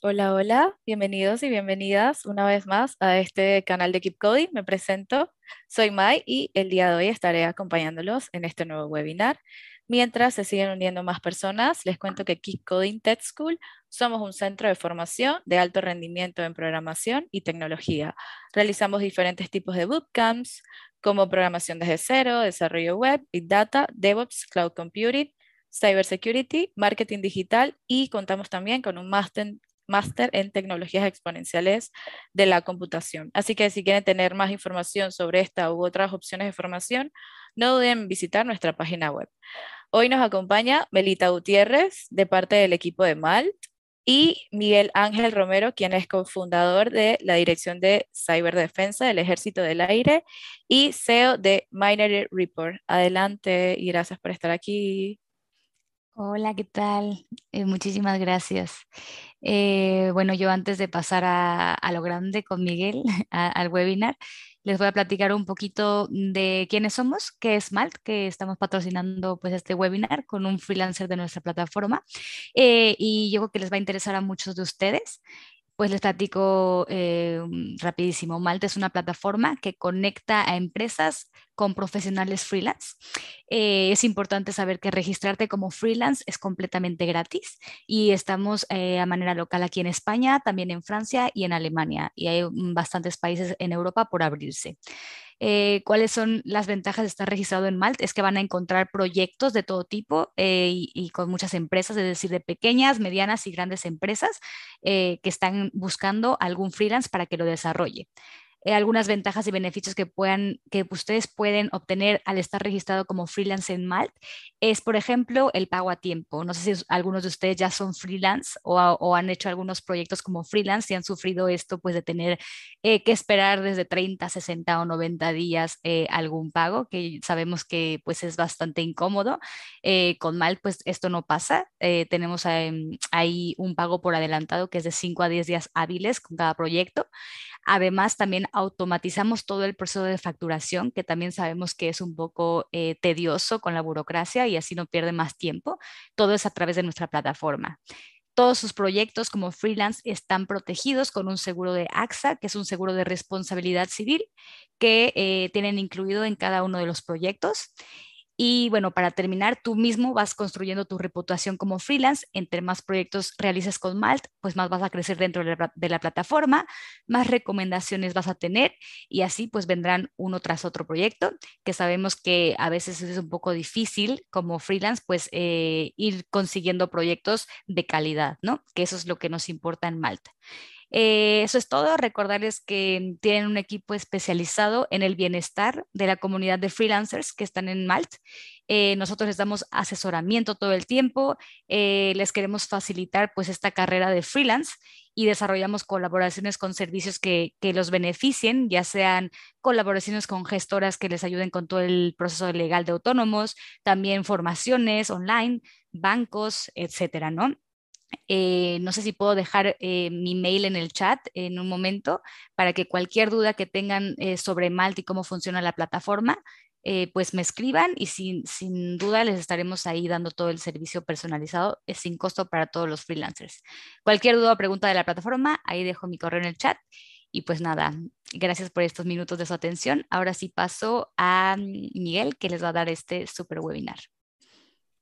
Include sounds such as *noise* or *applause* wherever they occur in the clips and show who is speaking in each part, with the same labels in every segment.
Speaker 1: Hola, hola, bienvenidos y bienvenidas una vez más a este canal de Keep Coding. Me presento, soy Mai y el día de hoy estaré acompañándolos en este nuevo webinar. Mientras se siguen uniendo más personas, les cuento que Keep Coding Tech School somos un centro de formación de alto rendimiento en programación y tecnología. Realizamos diferentes tipos de bootcamps como programación desde cero, desarrollo web, big data, DevOps, cloud computing, cybersecurity, marketing digital y contamos también con un máster máster en tecnologías exponenciales de la computación. Así que si quieren tener más información sobre esta u otras opciones de formación, no duden en visitar nuestra página web. Hoy nos acompaña Melita Gutiérrez de parte del equipo de MALT y Miguel Ángel Romero, quien es cofundador de la Dirección de Ciberdefensa del Ejército del Aire y CEO de Minority Report. Adelante y gracias por estar aquí.
Speaker 2: Hola, ¿qué tal? Eh, muchísimas gracias. Eh, bueno, yo antes de pasar a, lo grande con Miguel, *laughs* al webinar, les voy a platicar un poquito de quiénes somos, qué es Malt, que estamos patrocinando pues este webinar con un freelancer de nuestra plataforma. Eh, y yo creo que les va a interesar a muchos de ustedes. Pues les platico eh, rapidísimo. Malta es una plataforma que conecta a empresas con profesionales freelance. Eh, es importante saber que registrarte como freelance es completamente gratis y estamos eh, a manera local aquí en España, también en Francia y en Alemania. Y hay bastantes países en Europa por abrirse. Eh, cuáles son las ventajas de estar registrado en Malt, es que van a encontrar proyectos de todo tipo eh, y, con muchas empresas, es decir, de pequeñas, medianas y grandes empresas eh, que están buscando algún freelance para que lo desarrolle. Eh, algunas ventajas y beneficios que, puedan, que ustedes pueden obtener al estar registrado como freelance en Malt es, por ejemplo, el pago a tiempo. No sé si algunos de ustedes ya son freelance o, han hecho algunos proyectos como freelance y han sufrido esto, pues de tener eh, que esperar desde 30, 60 o 90 días eh, algún pago, que sabemos que pues es bastante incómodo. con Malt, pues esto no pasa. tenemos ahí un pago por adelantado que es de 5 a 10 días hábiles con cada proyecto. Además, también automatizamos todo el proceso de facturación, que también sabemos que es un poco eh, tedioso con la burocracia y así no pierde más tiempo. Todo es a través de nuestra plataforma. Todos sus proyectos como freelance están protegidos con un seguro de AXA, que es un seguro de responsabilidad civil que eh, tienen incluido en cada uno de los proyectos. Y bueno, para terminar, tú mismo vas construyendo tu reputación como freelance. Entre más proyectos realices con Malt, pues más vas a crecer dentro de la, plataforma, más recomendaciones vas a tener y así pues vendrán uno tras otro proyecto, que sabemos que a veces es un poco difícil como freelance pues eh, ir consiguiendo proyectos de calidad, ¿no? Que eso es lo que nos importa en Malta. Eh, eso es todo. Recordarles que tienen un equipo especializado en el bienestar de la comunidad de freelancers que están en Malt. Eh, nosotros les damos asesoramiento todo el tiempo, eh, les queremos facilitar pues esta carrera de freelance y desarrollamos colaboraciones con servicios que, que, los beneficien, ya sean colaboraciones con gestoras que les ayuden con todo el proceso legal de autónomos, también formaciones online, bancos, etcétera, ¿no? Eh, no sé si puedo dejar eh, mi mail en el chat en un momento para que cualquier duda que tengan eh, sobre Malt y cómo funciona la plataforma, pues me escriban y sin, sin, duda les estaremos ahí dando todo el servicio personalizado sin costo para todos los freelancers. Cualquier duda o pregunta de la plataforma, ahí dejo mi correo en el chat. Y pues nada, gracias por estos minutos de su atención. Ahora sí paso a Miguel que les va a dar este super webinar.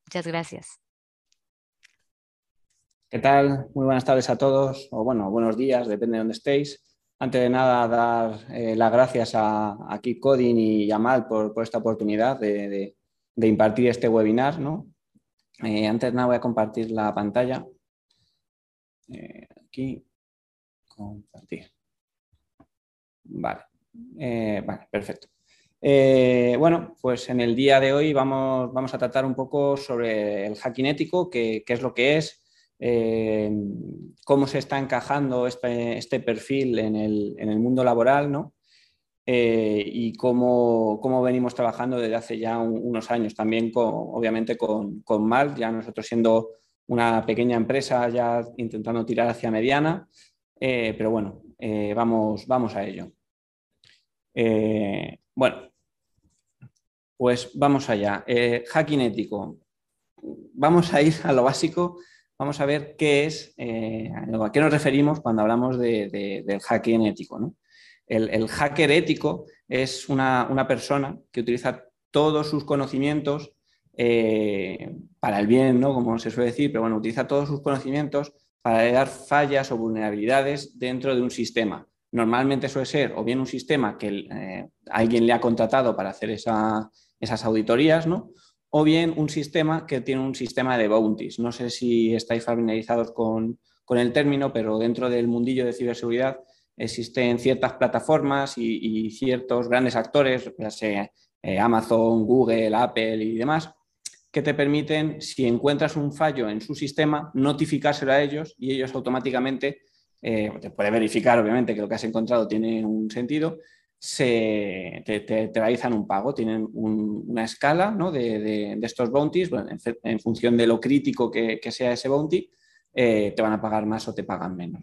Speaker 2: Muchas gracias.
Speaker 3: ¿Qué tal? Muy buenas tardes a todos, o bueno, buenos días, depende de dónde estéis. Antes de nada, dar eh, las gracias a, a y a Mal por, esta oportunidad de, impartir este webinar. ¿no? Eh, antes de nada, voy a compartir la pantalla. Eh, aquí, compartir. Vale, vale perfecto. bueno, pues en el día de hoy vamos, vamos a tratar un poco sobre el hacking ético, qué es lo que es, eh, cómo se está encajando este, este perfil en el, mundo laboral, ¿no? Eh, y cómo, venimos trabajando desde hace ya unos años, también obviamente con, con Mal, ya nosotros siendo una pequeña empresa ya intentando tirar hacia mediana, eh, pero bueno, vamos, vamos a ello. bueno, pues vamos allá. hacking ético vamos a ir a lo básico, vamos a ver qué es, eh, a qué nos referimos cuando hablamos del hacking ético. El, hacker ético es una, persona que utiliza todos sus conocimientos eh, para el bien, ¿no? como se suele decir, pero bueno, utiliza todos sus conocimientos para dar fallas o vulnerabilidades dentro de un sistema. Normalmente suele ser o bien un sistema que eh, alguien le ha contratado para hacer esas auditorías, ¿no? O bien un sistema que tiene un sistema de bounties. No sé si estáis familiarizados con, el término, pero dentro del mundillo de ciberseguridad existen ciertas plataformas y, ciertos grandes actores, ya sea eh, Amazon, Google, Apple y demás, que te permiten, si encuentras un fallo en su sistema, notificárselo a ellos y ellos automáticamente, eh, te puede verificar obviamente que lo que has encontrado tiene un sentido, se, te, realizan un pago, tienen una escala de, estos bounties, en, función de lo crítico que, sea ese bounty, eh, te van a pagar más o te pagan menos.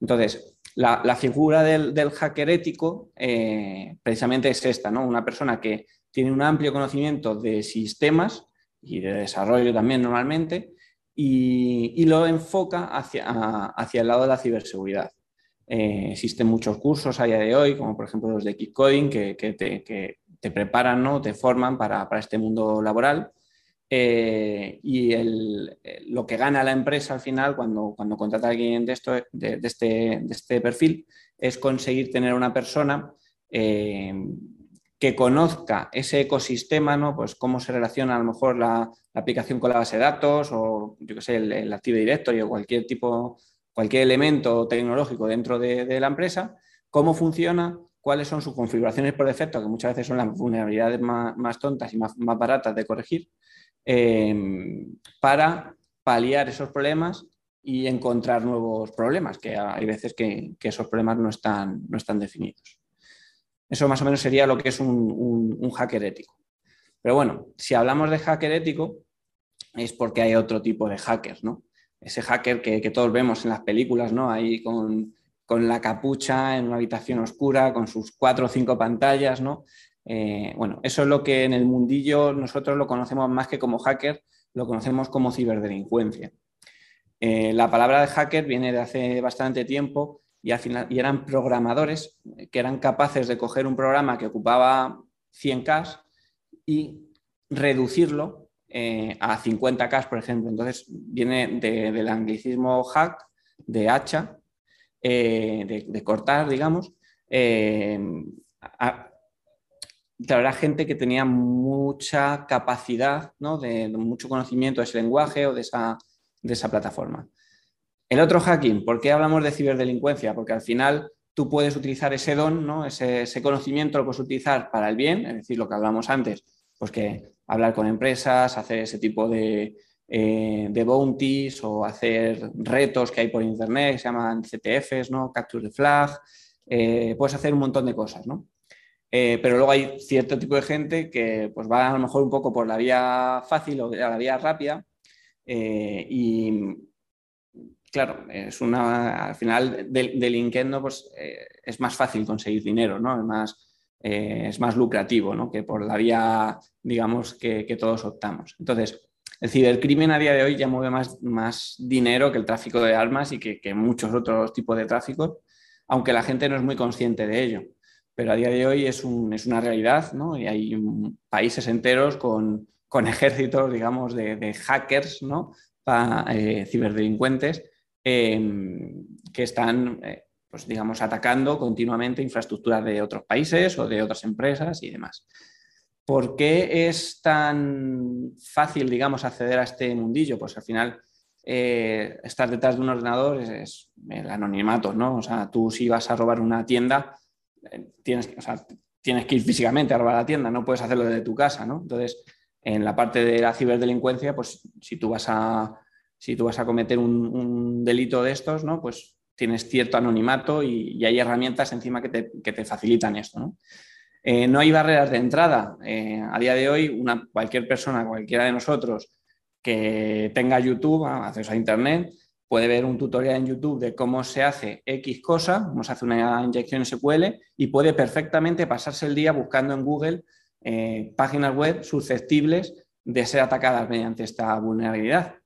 Speaker 3: Entonces, la, figura del, hacker ético eh, precisamente es esta, ¿no? una persona que tiene un amplio conocimiento de sistemas y de desarrollo también normalmente, y, lo enfoca hacia, hacia, el lado de la ciberseguridad. Eh, existen muchos cursos a día de hoy, como por ejemplo los de Keep Coding, que, te, preparan, ¿no? te forman para, este mundo laboral. Eh, y lo que gana la empresa al final cuando, cuando contrata a alguien de, esto, de, este, de este, perfil es conseguir tener una persona eh, que conozca ese ecosistema, ¿no? Pues cómo se relaciona a lo mejor la, aplicación con la base de datos o yo que sé, el, Active Directory o cualquier tipo, cualquier elemento tecnológico dentro de, la empresa, cómo funciona, cuáles son sus configuraciones por defecto, que muchas veces son las vulnerabilidades más, tontas y más, baratas de corregir, em, para paliar esos problemas y encontrar nuevos problemas, que hay veces que, esos problemas no están, no están definidos. Eso más o menos sería lo que es un, hacker ético. Pero bueno, si hablamos de hacker ético, es porque hay otro tipo de hackers, ¿no? Ese hacker que, todos vemos en las películas, ¿no? Ahí con, la capucha en una habitación oscura, con sus cuatro o cinco pantallas, ¿no? Eh, bueno, eso es lo que en el mundillo nosotros lo conocemos más que como hacker, lo conocemos como ciberdelincuencia. Eh, la palabra de hacker viene de hace bastante tiempo y, al final, y eran programadores que eran capaces de coger un programa que ocupaba 100K y reducirlo eh, a 50K, por ejemplo. Entonces viene del anglicismo hack, de hacha, eh, de, cortar, digamos. Eh, habrá gente que tenía mucha capacidad, ¿no? de, mucho conocimiento de ese lenguaje o de esa, de esa plataforma. El otro hacking, ¿por qué hablamos de ciberdelincuencia? Porque al final tú puedes utilizar ese don, ¿no? ese, conocimiento lo puedes utilizar para el bien, es decir, lo que hablamos antes, pues que hablar con empresas, hacer ese tipo de, eh, de bounties o hacer retos que hay por internet, se llaman CTFs, ¿no? Capture the Flag, eh, puedes hacer un montón de cosas, ¿no? Eh, pero luego hay cierto tipo de gente que pues, va a lo mejor un poco por la vía fácil o la vía rápida y, claro, es una, al final delinquiendo pues, eh, es más fácil conseguir dinero, ¿no? Es más, eh, es más lucrativo, ¿no? Que por la vía, digamos, que, todos optamos. Entonces, el cibercrimen a día de hoy ya mueve más, más dinero que el tráfico de armas y que, muchos otros tipos de tráficos, aunque la gente no es muy consciente de ello. Pero a día de hoy es, una realidad, ¿no? Y hay países enteros con, ejércitos, digamos, de, hackers, ¿no? Eh, ciberdelincuentes Em, que están, eh, pues, digamos, atacando continuamente infraestructuras de otros países o de otras empresas y demás. ¿Por qué es tan fácil, digamos, acceder a este mundillo? Pues al final eh, estar detrás de un ordenador es, el anonimato, ¿no? O sea, tú si vas a robar una tienda, eh, tienes, tienes que ir físicamente a robar la tienda, no puedes hacerlo desde tu casa, ¿no? Entonces, en la parte de la ciberdelincuencia, pues si tú vas a si tú vas a cometer un, delito de estos, ¿no? Pues tienes cierto anonimato y, hay herramientas encima que te, facilitan esto, ¿no? Eh, hay barreras de entrada. Eh, a día de hoy, una, cualquier persona, cualquiera de nosotros que tenga YouTube, acceso a Internet, puede ver un tutorial en YouTube de cómo se hace X cosa, cómo se hace una inyección SQL y puede perfectamente pasarse el día buscando en Google eh, páginas web susceptibles de ser atacadas mediante esta vulnerabilidad.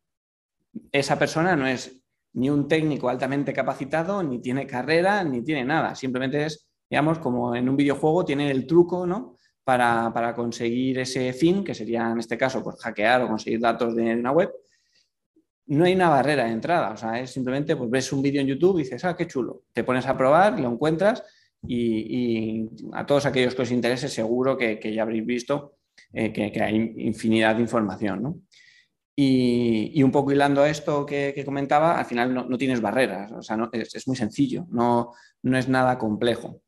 Speaker 3: Esa persona no es ni un técnico altamente capacitado, ni tiene carrera, ni tiene nada. Simplemente es, digamos, como en un videojuego, tiene el truco, ¿no? Para, conseguir ese fin, que sería en este caso, pues hackear o conseguir datos de una web. No hay una barrera de entrada, o sea, es simplemente, pues ves un vídeo en YouTube y dices, ah, qué chulo. Te pones a probar, lo encuentras y, a todos aquellos que os interese, seguro que, ya habréis visto eh, que, hay infinidad de información, ¿no? Y, un poco hilando esto que, comentaba, al final no, tienes barreras, o sea, es, muy sencillo, no, no es nada complejo.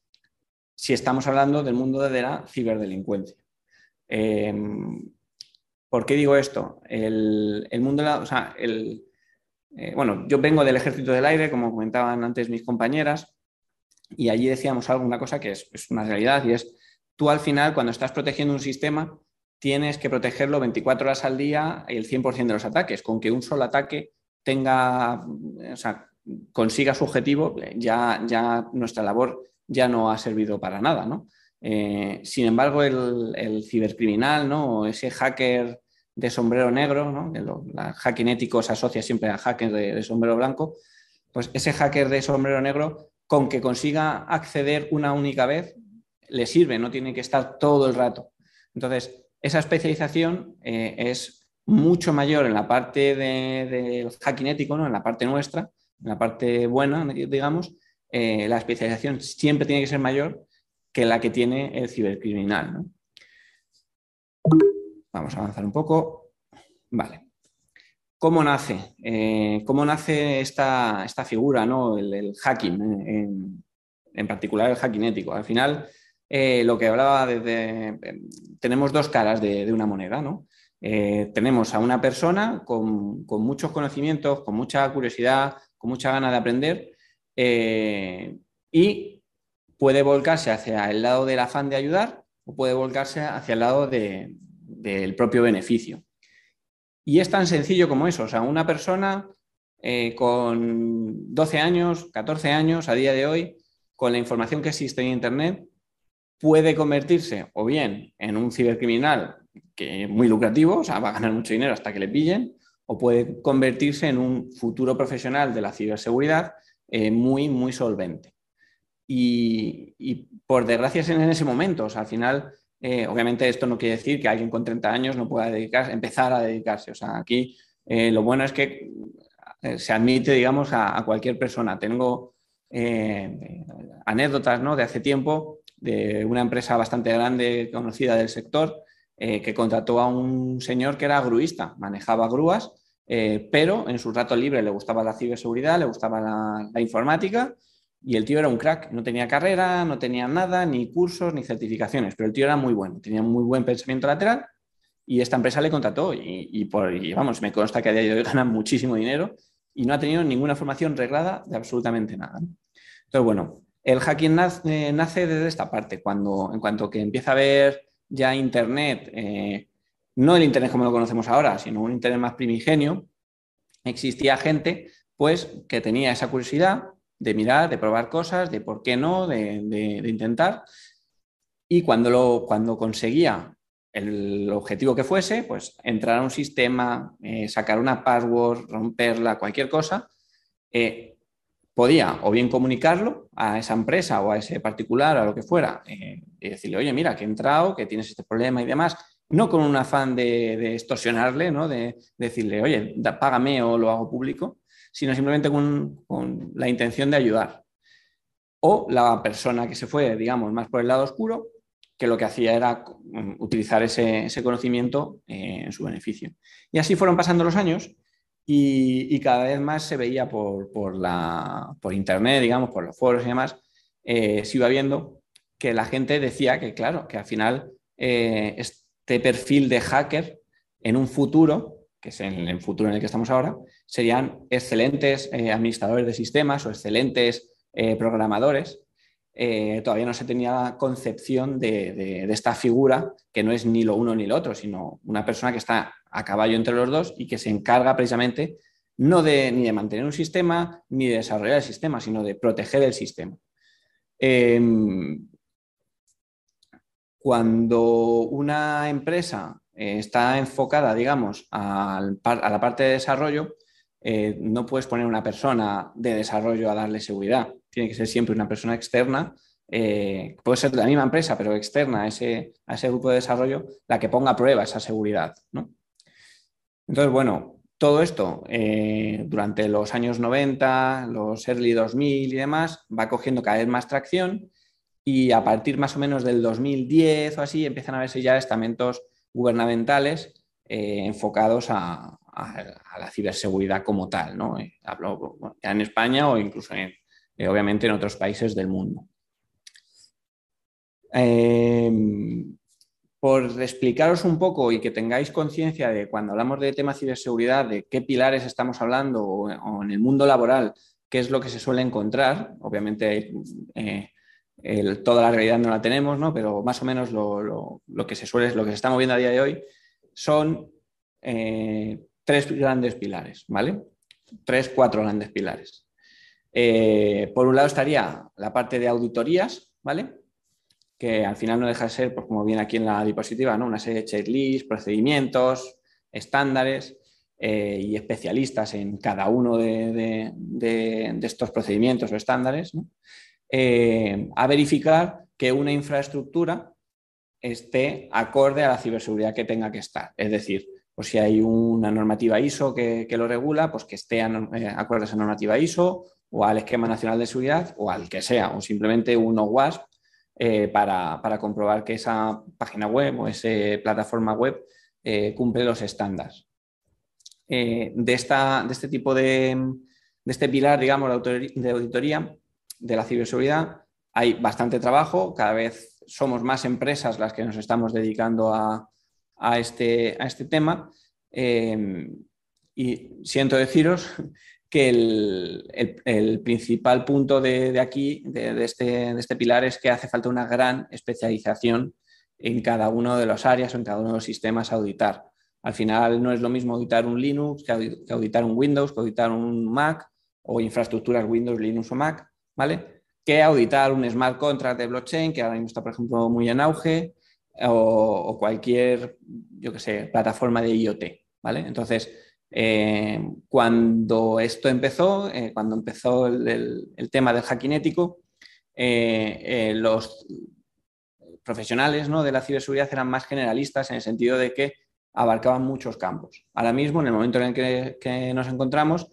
Speaker 3: Si estamos hablando del mundo de la ciberdelincuencia. Em, ¿Por qué digo esto? El, mundo la, eh, bueno, yo vengo del ejército del aire, como comentaban antes mis compañeras, y allí decíamos alguna cosa que es, es una realidad, y es, tú al final, cuando estás protegiendo un sistema, tienes que protegerlo 24 horas al día y el 100% de los ataques. Con que un solo ataque tenga, o sea, consiga su objetivo, ya, ya nuestra labor ya no ha servido para nada, ¿no? Eh, sin embargo, el, cibercriminal, ¿no? Ese hacker de sombrero negro, ¿no? El, hacking ético se asocia siempre a hacker de, de, sombrero blanco, pues ese hacker de sombrero negro, con que consiga acceder una única vez, le sirve, no tiene que estar todo el rato. Entonces, esa especialización eh, es mucho mayor en la parte del hacking ético, ¿no? en la parte nuestra, en la parte buena, digamos, eh, la especialización siempre tiene que ser mayor que la que tiene el cibercriminal. Vamos a avanzar un poco. Vale. ¿Cómo nace? Eh, ¿Cómo nace esta, esta figura, ¿no? el, hacking, en, en, particular el hacking ético? Al final, eh, lo que hablaba desde... tenemos dos caras de, una moneda, ¿no? Eh, tenemos a una persona con, muchos conocimientos, con mucha curiosidad, con mucha gana de aprender eh, y puede volcarse hacia el lado del afán de ayudar o puede volcarse hacia el lado del propio beneficio. Y es tan sencillo como eso, o sea, una persona con 12 años, 14 años a día de hoy, con la información que existe en Internet, puede convertirse o bien en un cibercriminal que muy lucrativo, o sea, va a ganar mucho dinero hasta que le pillen, o puede convertirse en un futuro profesional de la ciberseguridad eh, muy, muy solvente. Y, por desgracia es en ese momento, o sea, al final, eh, obviamente esto no quiere decir que alguien con 30 años no pueda dedicarse, empezar a dedicarse. O sea, aquí eh, lo bueno es que se admite, digamos, a, a cualquier persona. Tengo anécdotas ¿no? de hace tiempo de una empresa bastante grande, conocida del sector, eh, que contrató a un señor que era gruista, manejaba grúas, eh, pero en su rato libre le gustaba la ciberseguridad, le gustaba la, informática y el tío era un crack, no tenía carrera, no tenía nada, ni cursos, ni certificaciones, pero el tío era muy bueno, tenía muy buen pensamiento lateral y esta empresa le contrató y, por, y vamos, me consta que a día de hoy gana muchísimo dinero y no ha tenido ninguna formación reglada de absolutamente nada. Entonces, bueno, el hacking nace, desde esta parte, cuando en cuanto que empieza a ver ya Internet, eh, no el Internet como lo conocemos ahora, sino un Internet más primigenio, existía gente pues que tenía esa curiosidad de mirar, de probar cosas, de por qué no, de, intentar. Y cuando, lo, cuando conseguía el objetivo que fuese, pues entrar a un sistema, eh, sacar una password, romperla, cualquier cosa, eh, podía o bien comunicarlo a esa empresa o a ese particular, a lo que fuera, eh, y decirle, oye, mira, que he entrado, que tienes este problema y demás, no con un afán de, extorsionarle, ¿no? de, decirle, oye, págame o lo hago público, sino simplemente con, la intención de ayudar. O la persona que se fue, digamos, más por el lado oscuro, que lo que hacía era mm, utilizar ese, conocimiento eh, en su beneficio. Y así fueron pasando los años y, cada vez más se veía por, la, por internet, digamos, por los foros y demás, eh, se iba viendo que la gente decía que, claro, que al final eh, este perfil de hacker en un futuro, que es en el futuro en el que estamos ahora, serían excelentes eh, administradores de sistemas o excelentes programadores. todavía no se tenía concepción de, de, esta figura que no es ni lo uno ni lo otro, sino una persona que está a caballo entre los dos y que se encarga precisamente no de, ni de mantener un sistema ni de desarrollar el sistema, sino de proteger el sistema. Em, cuando una empresa está enfocada, digamos, a la parte de desarrollo, no puedes poner una persona de desarrollo a darle seguridad. Tiene que ser siempre una persona externa eh, puede ser de la misma empresa, pero externa a ese, a ese, grupo de desarrollo, la que ponga a prueba esa seguridad. Entonces, bueno, todo esto eh, durante los años 90, los early 2000 y demás, va cogiendo cada vez más tracción y a partir más o menos del 2010 o así empiezan a verse ya estamentos gubernamentales eh, enfocados a, la ciberseguridad como tal. ¿no? hablo ya en España o incluso obviamente en otros países del mundo. Por explicaros un poco y que tengáis conciencia de cuando hablamos de tema ciberseguridad, de qué pilares estamos hablando o, en el mundo laboral, qué es lo que se suele encontrar. Obviamente eh, toda la realidad no la tenemos, ¿no? pero más o menos lo, que se suele, lo que se está moviendo a día de hoy son eh, tres grandes pilares, ¿vale? Tres, cuatro grandes pilares. Eh, por un lado estaría la parte de auditorías, ¿vale? Que al final no deja de ser, pues como viene aquí en la diapositiva, ¿no? una serie de checklists, procedimientos, estándares eh, y especialistas en cada uno de, estos procedimientos o estándares, eh, a verificar que una infraestructura esté acorde a la ciberseguridad que tenga que estar. Es decir, pues si hay una normativa ISO que, lo regula, pues que esté eh, acorde a esa normativa ISO o al esquema nacional de seguridad o al que sea, o simplemente un OWASP eh, para, comprobar que esa página web o esa plataforma web eh, cumple los estándares. Eh, de, esta, de, este tipo de, de, este pilar, digamos, de auditoría de la ciberseguridad, hay bastante trabajo, cada vez somos más empresas las que nos estamos dedicando a, a, este, a este, tema. y siento deciros que el, principal punto de, aquí, este, de, este, pilar, es que hace falta una gran especialización en cada una de las áreas o en cada uno de los sistemas a auditar. Al final no es lo mismo auditar un Linux que auditar un Windows, que auditar un Mac o infraestructuras Windows, Linux o Mac, ¿vale? Que auditar un smart contract de blockchain, que ahora mismo está, por ejemplo, muy en auge, o, o cualquier, yo que sé, plataforma de IoT, ¿vale? Entonces, eh, cuando esto empezó, eh, cuando empezó el, tema del hacking ético, eh, los profesionales de la ciberseguridad eran más generalistas en el sentido de que abarcaban muchos campos. Ahora mismo, en el momento en el que, nos encontramos,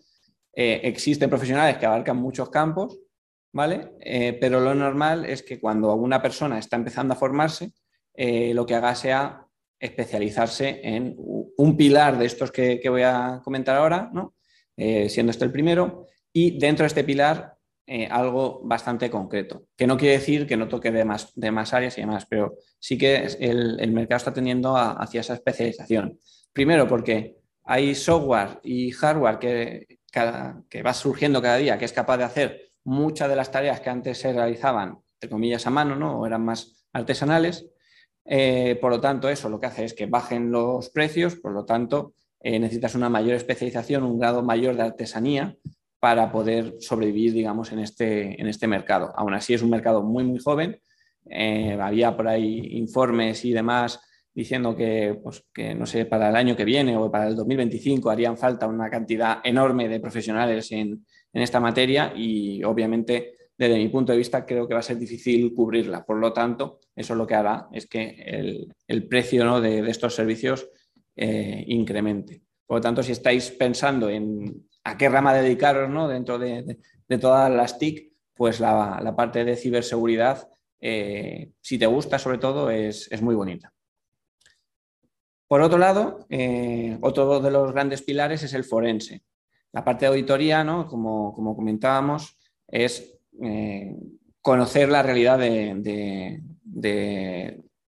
Speaker 3: existen profesionales que abarcan muchos campos, ¿vale? pero lo normal es que cuando una persona está empezando a formarse, lo que haga sea especializarse en un pilar de estos que, voy a comentar ahora, eh, siendo este el primero, y dentro de este pilar eh, algo bastante concreto, que no quiere decir que no toque de más, más áreas y demás, pero sí que el, mercado está tendiendo hacia esa especialización. Primero porque hay software y hardware que, que va surgiendo cada día, que es capaz de hacer muchas de las tareas que antes se realizaban, entre comillas, a mano, ¿no? o eran más artesanales, eh, por lo tanto, eso lo que hace es que bajen los precios, por lo tanto, eh, necesitas una mayor especialización, un grado mayor de artesanía para poder sobrevivir, digamos, en este, en este mercado. Aún así es un mercado muy, muy joven. Eh, había por ahí informes y demás diciendo que, pues, que, no sé, para el año que viene o para el 2025 harían falta una cantidad enorme de profesionales en, en esta materia y obviamente desde mi punto de vista creo que va a ser difícil cubrirla. Por lo tanto, eso lo que hará es que el, precio de, estos servicios eh, incremente. Por lo tanto, si estáis pensando en a qué rama dedicaros ¿no? dentro de, todas las TIC, pues la, parte de ciberseguridad, eh, si te gusta sobre todo, es, muy bonita. Por otro lado, eh, otro de los grandes pilares es el forense. La parte de auditoría, ¿no? como, como comentábamos, es eh, conocer la realidad de,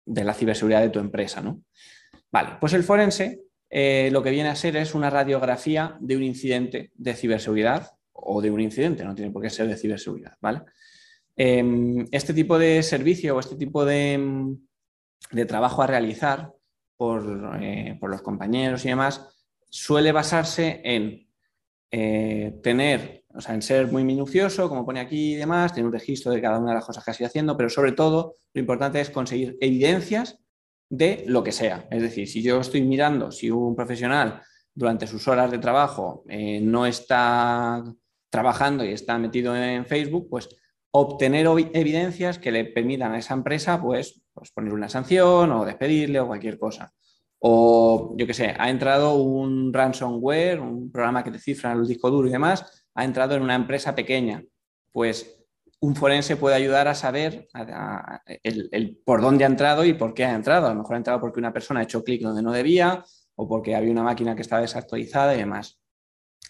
Speaker 3: la ciberseguridad de tu empresa. ¿no? Vale, pues el forense eh, lo que viene a ser es una radiografía de un incidente de ciberseguridad o de un incidente, no tiene por qué ser de ciberseguridad. ¿vale? Em, este tipo de servicio o este tipo de, trabajo a realizar eh, por, los compañeros y demás suele basarse en tener o sea, en ser muy minucioso, como pone aquí y demás, tener un registro de cada una de las cosas que has ido haciendo, pero sobre todo lo importante es conseguir evidencias de lo que sea. Es decir, si yo estoy mirando si un profesional durante sus horas de trabajo eh, no está trabajando y está metido en Facebook, pues obtener evidencias que le permitan a esa empresa pues, pues poner una sanción o despedirle o cualquier cosa. O yo qué sé, ha entrado un ransomware, un programa que te cifra el disco duro y demás, ha entrado en una empresa pequeña. Pues un forense puede ayudar a saber el, por dónde ha entrado y por qué ha entrado. A lo mejor ha entrado porque una persona ha hecho clic donde no debía o porque había una máquina que estaba desactualizada y demás.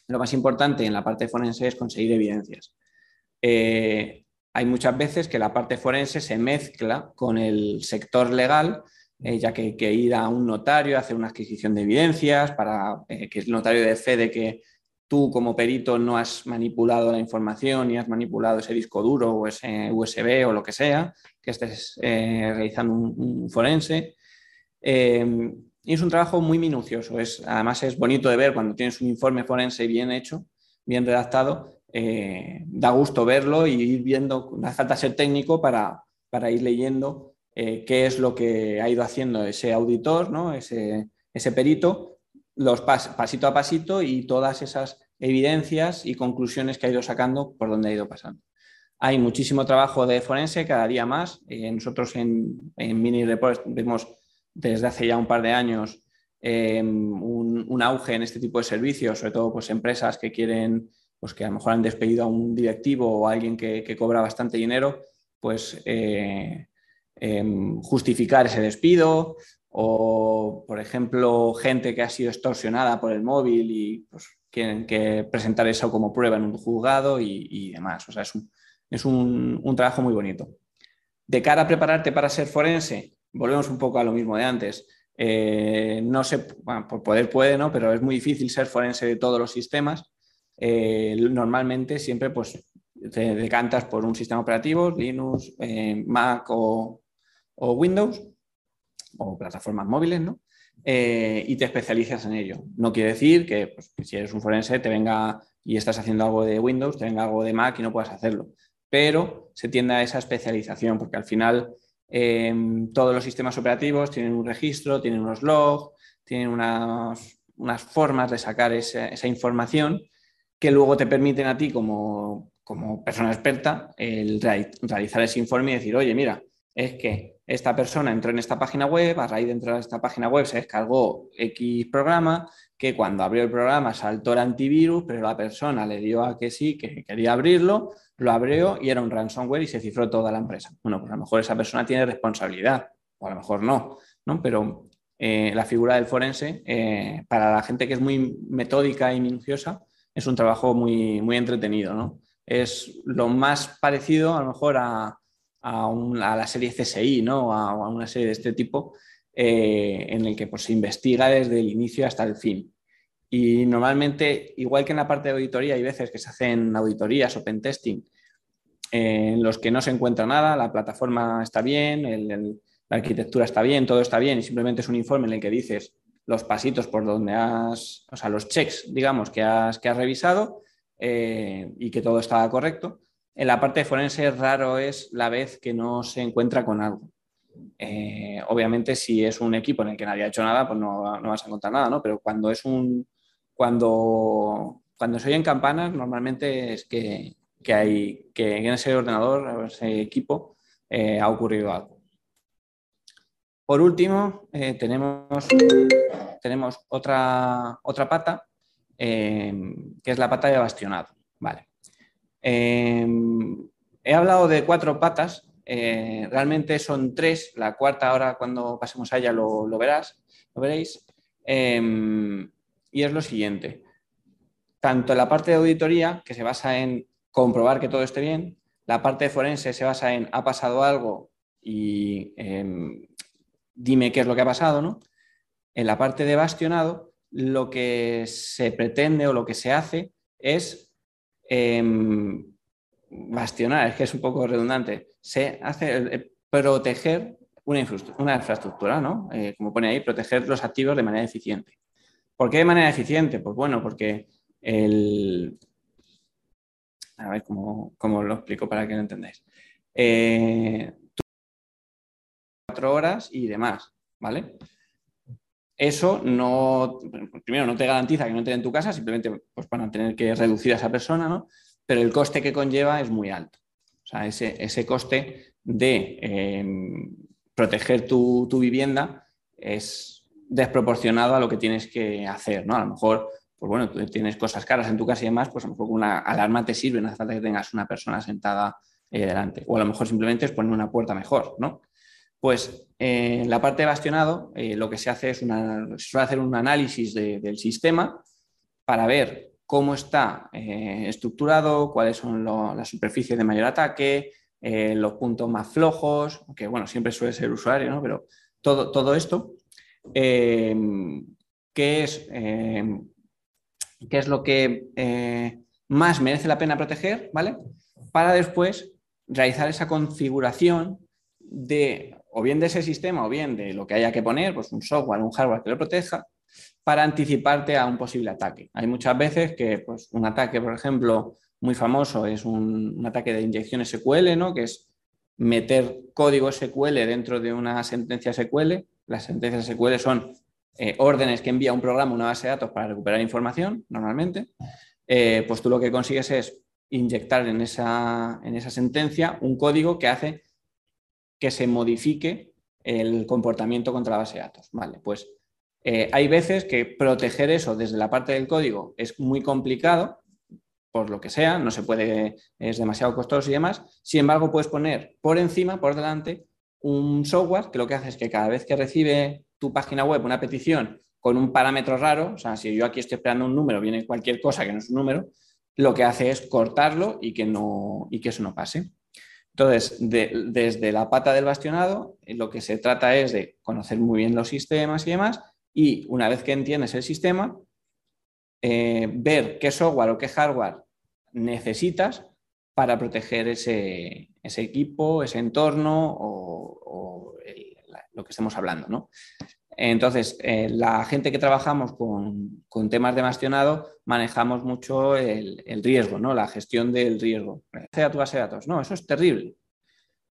Speaker 3: Lo más importante en la parte forense es conseguir evidencias. Eh, hay muchas veces que la parte forense se mezcla con el sector legal, eh, ya que hay que ir a un notario a hacer una adquisición de evidencias para eh, que el notario dé fe de que tú como perito no has manipulado la información y has manipulado ese disco duro o ese USB o lo que sea, que estés realizando un, forense. Y es un trabajo muy minucioso. Es, además es bonito de ver cuando tienes un informe forense bien hecho, bien redactado. Eh, da gusto verlo y ir viendo, no hace falta ser técnico para, para ir leyendo eh, qué es lo que ha ido haciendo ese auditor, ¿no? ese, ese perito, los pasito a pasito y todas esas evidencias y conclusiones que ha ido sacando por donde ha ido pasando. Hay muchísimo trabajo de forense cada día más. Eh, nosotros en, en Mini Report vemos desde hace ya un par de años em, un, auge en este tipo de servicios, sobre todo pues, empresas que quieren, pues que a lo mejor han despedido a un directivo o a alguien que, cobra bastante dinero, pues eh, em, justificar ese despido o, por ejemplo, gente que ha sido extorsionada por el móvil y pues, que presentar eso como prueba en un juzgado y, demás. O sea, es, un, es un trabajo muy bonito. De cara a prepararte para ser forense, volvemos un poco a lo mismo de antes. Eh, no sé, por poder puede, ¿no? Pero es muy difícil ser forense de todos los sistemas. Eh, normalmente siempre pues te decantas por un sistema operativo, Linux, eh, Mac o, Windows, o plataformas móviles, ¿no? y te especializas en ello. No quiere decir que pues, si eres un forense te venga y estás haciendo algo de Windows, te venga algo de Mac y no puedas hacerlo. Pero se tiende a esa especialización, porque al final Em, todos los sistemas operativos tienen un registro, tienen unos logs, tienen unas, formas de sacar esa, información que luego te permiten a ti como, persona experta el realizar ese informe y decir, oye, mira, es que esta persona entró en esta página web, a raíz de entrar a esta página web se descargó X programa, que cuando abrió el programa saltó el antivirus, pero la persona le dio a que sí, que quería abrirlo, lo abrió y era un ransomware y se cifró toda la empresa. Bueno, pues a lo mejor esa persona tiene responsabilidad, o a lo mejor no, ¿no? Pero eh, la figura del forense, eh, para la gente que es muy metódica y minuciosa, es un trabajo muy, muy entretenido, ¿no? Es lo más parecido a lo mejor a, la serie CSI, ¿no? A, a, una serie de este tipo, eh, en el que pues, se investiga desde el inicio hasta el fin. Y normalmente, igual que en la parte de auditoría, hay veces que se hacen auditorías o pentesting en los que no se encuentra nada, la plataforma está bien, la arquitectura está bien, todo está bien y simplemente es un informe en el que dices los pasitos por donde has, o sea, los checks, digamos, que has, que has revisado eh, y que todo estaba correcto. En la parte forense raro es la vez que no se encuentra con algo. Eh, obviamente, si es un equipo en el que nadie ha hecho nada, pues no, no vas a encontrar nada, ¿no? Pero cuando es un, cuando, cuando se oyen campanas, normalmente es que, hay, que en ese ordenador, en ese equipo, eh, ha ocurrido algo. Por último, eh, tenemos, tenemos otra, otra pata, que es la pata de bastionado. Vale. He hablado de cuatro patas, realmente son tres, la cuarta ahora cuando pasemos a ella lo, lo verás, lo veréis y es lo siguiente. Tanto la parte de auditoría, que se basa en comprobar que todo esté bien, la parte de forense se basa en ha pasado algo y em, dime qué es lo que ha pasado, ¿no? En la parte de bastionado, lo que se pretende o lo que se hace es em, bastionar, es que es un poco redundante, se hace eh, proteger una, infraestructura, ¿no? Eh, como pone ahí, proteger los activos de manera eficiente. ¿Por qué de manera eficiente? Pues bueno, porque el... A ver cómo, lo explico para que lo entendáis. Eh, cuatro horas y demás. ¿vale? Eso no, primero, no te garantiza que no esté en tu casa, simplemente pues, van a tener que reducir a esa persona, ¿no? Pero el coste que conlleva es muy alto. O sea, ese, coste de em, proteger tu, vivienda es desproporcionado a lo que tienes que hacer, ¿no? A lo mejor, pues bueno, tienes cosas caras en tu casa y demás, pues a lo mejor una alarma te sirve, no hace falta que tengas una persona sentada eh, delante. O a lo mejor simplemente es poner una puerta mejor, ¿no? Pues en la parte de bastionado eh, lo que se hace es suele hacer un análisis del sistema para ver cómo está eh, estructurado, cuáles son las superficies de mayor ataque, eh, los puntos más flojos, que bueno, siempre suele ser usuario, ¿no? pero todo, todo esto, ¿qué, es, ¿qué es lo que más merece la pena proteger? ¿vale? Para después realizar esa configuración de o bien de ese sistema o bien de lo que haya que poner, pues un software, un hardware que lo proteja, para anticiparte a un posible ataque. Hay muchas veces que pues, un ataque, por ejemplo, muy famoso es un, ataque de inyección SQL, ¿no? que es meter código SQL dentro de una sentencia SQL. Las sentencias SQL son eh, órdenes que envía un programa a una base de datos para recuperar información, normalmente. Eh, pues tú lo que consigues es inyectar en esa, en esa sentencia un código que hace que se modifique el comportamiento contra la base de datos. Vale, pues eh, hay veces que proteger eso desde la parte del código es muy complicado, por lo que sea, no se puede, es demasiado costoso y demás. Sin embargo, puedes poner por encima, por delante, un software que lo que hace es que cada vez que recibe tu página web una petición con un parámetro raro, o sea, si yo aquí estoy esperando un número, viene cualquier cosa que no es un número, lo que hace es cortarlo y que, no, y que eso no pase. Entonces, desde la pata del bastionado, eh, lo que se trata es de conocer muy bien los sistemas y demás, y una vez que entiendes el sistema, eh, ver qué software o qué hardware necesitas para proteger ese, equipo, ese entorno o, lo que estemos hablando. Entonces, eh, la gente que trabajamos con, temas de bastionado manejamos mucho el, riesgo, ¿no? la gestión del riesgo. Sea tu base de datos. No, eso es terrible.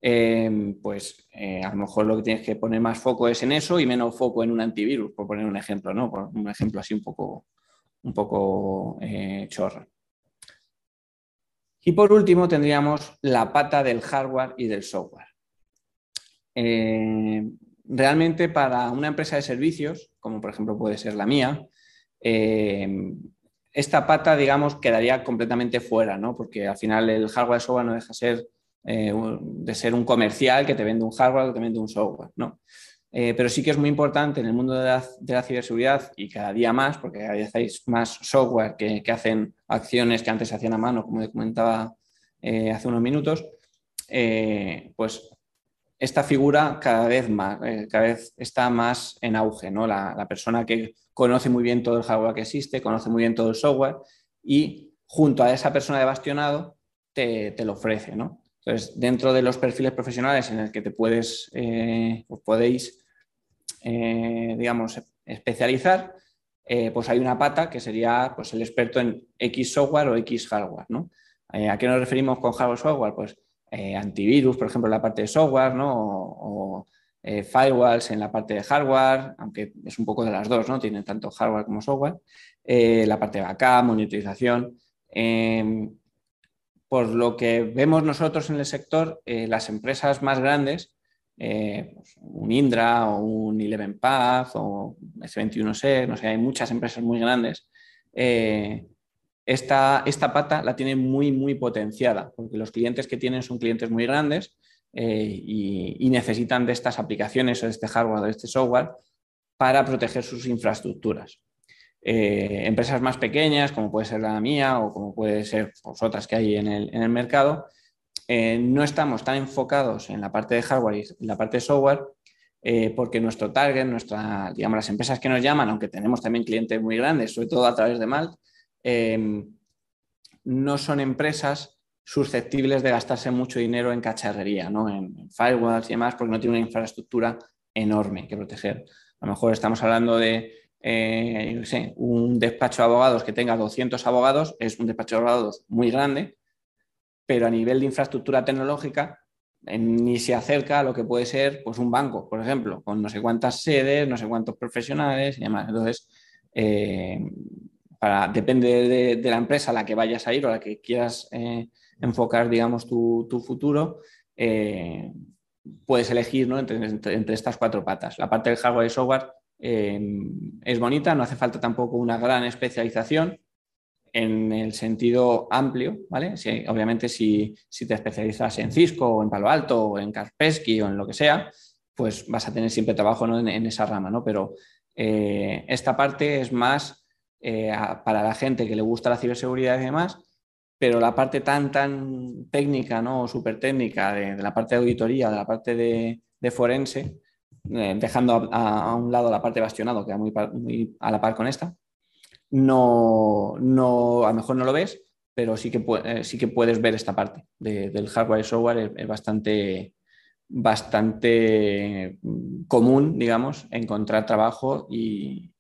Speaker 3: Em, pues eh, a lo mejor lo que tienes que poner más foco es en eso y menos foco en un antivirus, por poner un ejemplo, ¿no? Por un ejemplo así un poco, un poco eh, chorra. Y por último tendríamos la pata del hardware y del software. Em, realmente para una empresa de servicios, como por ejemplo puede ser la mía, em, esta pata, digamos, quedaría completamente fuera, ¿no? Porque al final el hardware software no deja ser, eh, de ser un comercial que te vende un hardware o te vende un software, ¿no? Eh, pero sí que es muy importante en el mundo de la, ciberseguridad y cada día más, porque cada vez hay más software que, hacen acciones que antes se hacían a mano, como comentaba eh, hace unos minutos, pues esta figura cada vez más, eh, cada vez está más en auge, ¿no? La, persona que conoce muy bien todo el hardware que existe, conoce muy bien todo el software y junto a esa persona de bastionado te, lo ofrece, ¿no? Entonces, dentro de los perfiles profesionales en el que te puedes, eh, podéis, eh, digamos, especializar, pues hay una pata que sería pues, el experto en X software o X hardware, ¿no? ¿A qué nos referimos con hardware software? Pues eh, antivirus, por ejemplo, en la parte de software, ¿no? o, eh, firewalls en la parte de hardware, aunque es un poco de las dos, ¿no? Tienen tanto hardware como software. Eh, la parte de backup, monitorización. Em, por lo que vemos nosotros en el sector, las empresas más grandes, pues, un Indra o un Eleven-Path o S21C, no sé, hay muchas empresas muy grandes esta, pata la tiene muy, muy potenciada, porque los clientes que tienen son clientes muy grandes eh, y, necesitan de estas aplicaciones o de este hardware o de este software para proteger sus infraestructuras. Eh, empresas más pequeñas, como puede ser la mía o como puede ser pues, otras que hay en el, mercado, eh, no estamos tan enfocados en la parte de hardware y en la parte de software porque nuestro target, nuestra, digamos, las empresas que nos llaman, aunque tenemos también clientes muy grandes, sobre todo a través de Malt, Em, no son empresas susceptibles de gastarse mucho dinero en cacharrería, ¿no? en, firewalls y demás, porque no tienen una infraestructura enorme que proteger. A lo mejor estamos hablando de eh, un despacho de abogados que tenga 200 abogados, es un despacho de abogados muy grande, pero a nivel de infraestructura tecnológica ni se acerca a lo que puede ser pues, un banco, por ejemplo, con no sé cuántas sedes, no sé cuántos profesionales y demás. Entonces, eh, para, depende de, la empresa a la que vayas a ir o a la que quieras eh, enfocar, digamos, tu, futuro, eh, puedes elegir ¿no? entre, estas cuatro patas. La parte del hardware y software es bonita, no hace falta tampoco una gran especialización, en el sentido amplio, ¿vale? obviamente si, te especializas en Cisco o en Palo Alto o en Kaspersky o en lo que sea, pues vas a tener siempre trabajo en, esa rama, ¿no? Pero eh, esta parte es más eh, para la gente que le gusta la ciberseguridad y demás, pero la parte tan, tan técnica, ¿no? O súper técnica de, la parte de auditoría, de la parte de, forense, eh, dejando a, un lado la parte bastionado, que va muy a la par con esta, no, no, a lo mejor no lo ves, pero sí que, eh, sí que puedes ver esta parte del hardware y software. Es, bastante, bastante mm, común, digamos, encontrar trabajo y,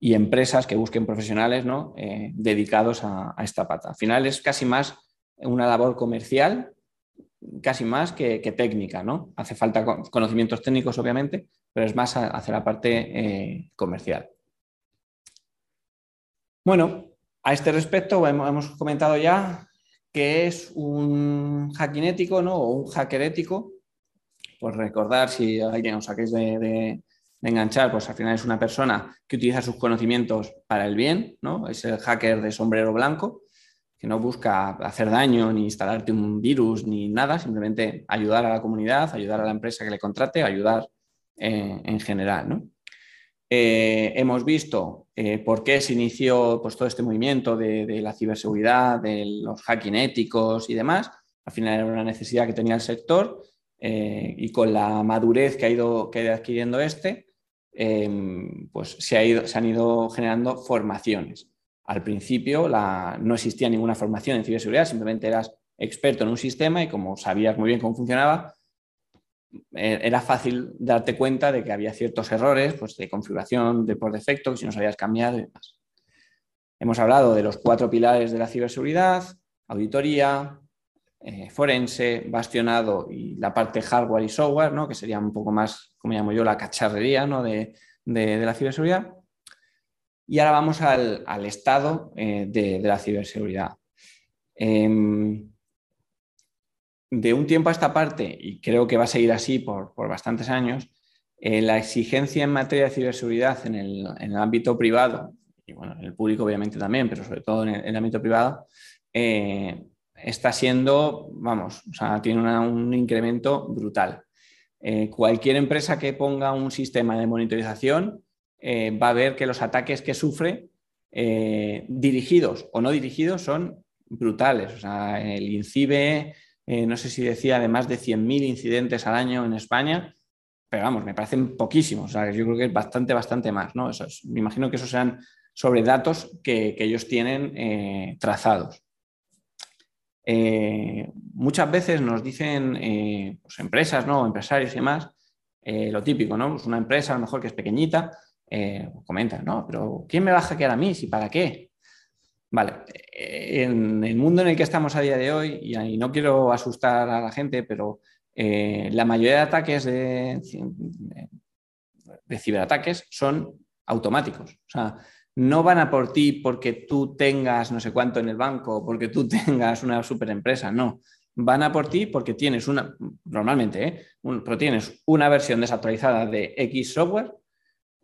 Speaker 3: empresas que busquen profesionales ¿no? Eh, dedicados a, esta pata. Al final es casi más una labor comercial, casi más que, técnica. ¿no? Hace falta conocimientos técnicos, obviamente, pero es más hacia la parte eh, comercial. Bueno, a este respecto hemos comentado ya que es un hacking ético ¿no? o un hacker ético. Pues recordar, si alguien os saquéis de, enganchar, pues al final es una persona que utiliza sus conocimientos para el bien, ¿no? Es el hacker de sombrero blanco, que no busca hacer daño ni instalarte un virus ni nada, simplemente ayudar a la comunidad, ayudar a la empresa que le contrate, ayudar eh, en general, ¿no? Eh, hemos visto eh, por qué se inició pues, todo este movimiento de, la ciberseguridad, de los hacking éticos y demás. Al final era una necesidad que tenía el sector y con la madurez que ha ido, que adquiriendo este, em, pues se, han ido generando formaciones. Al principio no existía ninguna formación en ciberseguridad, simplemente eras experto en un sistema y como sabías muy bien cómo funcionaba, eh, era fácil darte cuenta de que había ciertos errores pues, de configuración de por defecto, que si no habías cambiado y demás. Hemos hablado de los cuatro pilares de la ciberseguridad, auditoría, eh, forense, bastionado y la parte hardware y software, ¿no? que sería un poco más, como llamo yo, la cacharrería ¿no? de, la ciberseguridad. Y ahora vamos al, estado eh, de, la ciberseguridad. Em, de un tiempo a esta parte, y creo que va a seguir así por, bastantes años, eh, la exigencia en materia de ciberseguridad en el, ámbito privado, y bueno, en el público obviamente también, pero sobre todo en el, ámbito privado, está siendo, vamos, o sea, tiene un incremento brutal. Eh, cualquier empresa que ponga un sistema de monitorización va a ver que los ataques que sufre, dirigidos o no dirigidos, son brutales. O sea, el INCIBE eh, no sé si decía de más de 100.000 incidentes al año en España, pero vamos, me parecen poquísimos, o sea, yo creo que es bastante, bastante más, ¿no? me imagino que esos sean sobre datos que, ellos tienen eh, trazados. Eh, muchas veces nos dicen pues, empresas, ¿no? empresarios y demás, lo típico, ¿no? Pues una empresa a lo mejor que es pequeñita, comentan, ¿no? Pero ¿quién me va a hackear a mí? ¿Si para qué? Vale, en el mundo en el que estamos a día de hoy, y no quiero asustar a la gente, pero eh, la mayoría de ataques de, de, ciberataques son automáticos. O sea, no van a por ti porque tú tengas no sé cuánto en el banco, porque tú *laughs* tengas una super empresa, no. Van a por ti porque tienes una, normalmente, ¿eh? pero tienes una versión desactualizada de X software,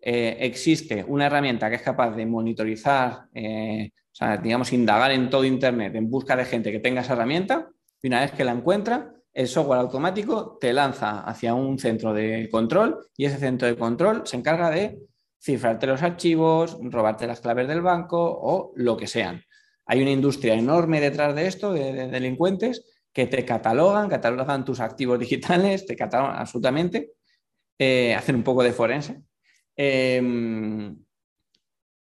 Speaker 3: eh, existe una herramienta que es capaz de monitorizar o sea, digamos, indagar en todo Internet en busca de gente que tenga esa herramienta y una vez que la encuentra, el software automático te lanza hacia un centro de control y ese centro de control se encarga de cifrarte los archivos, robarte las claves del banco o lo que sean. Hay una industria enorme detrás de esto, de, delincuentes, que te catalogan, catalogan tus activos *laughs* digitales, te catalogan absolutamente, eh, hacen un poco de forense. Em,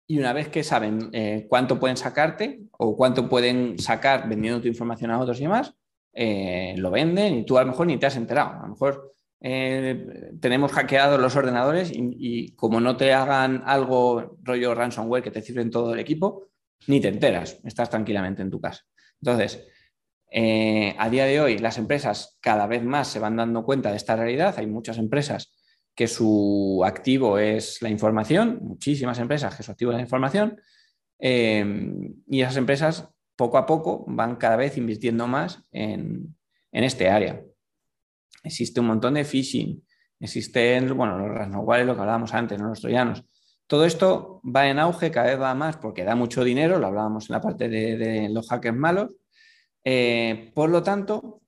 Speaker 3: y una vez que saben eh, cuánto pueden sacarte o cuánto pueden sacar vendiendo tu información a otros y demás, eh, lo venden y tú a lo mejor ni te has enterado. A lo mejor eh, tenemos hackeados los ordenadores y, como no te hagan algo rollo ransomware que te cifren todo el equipo, ni te enteras, estás tranquilamente en tu casa. Entonces, a día de hoy las empresas cada vez más se van dando cuenta de esta realidad. Hay muchas empresas que su activo es la información, muchísimas empresas que su activo es la información, y esas empresas poco a poco van cada vez invirtiendo más en, este área. Existe un montón de phishing, existen, bueno, los ransomware, lo que hablábamos antes, los troyanos. Todo esto va en auge, cada vez va más porque da mucho dinero, lo hablábamos en la parte de, los hackers malos. Eh, por lo tanto,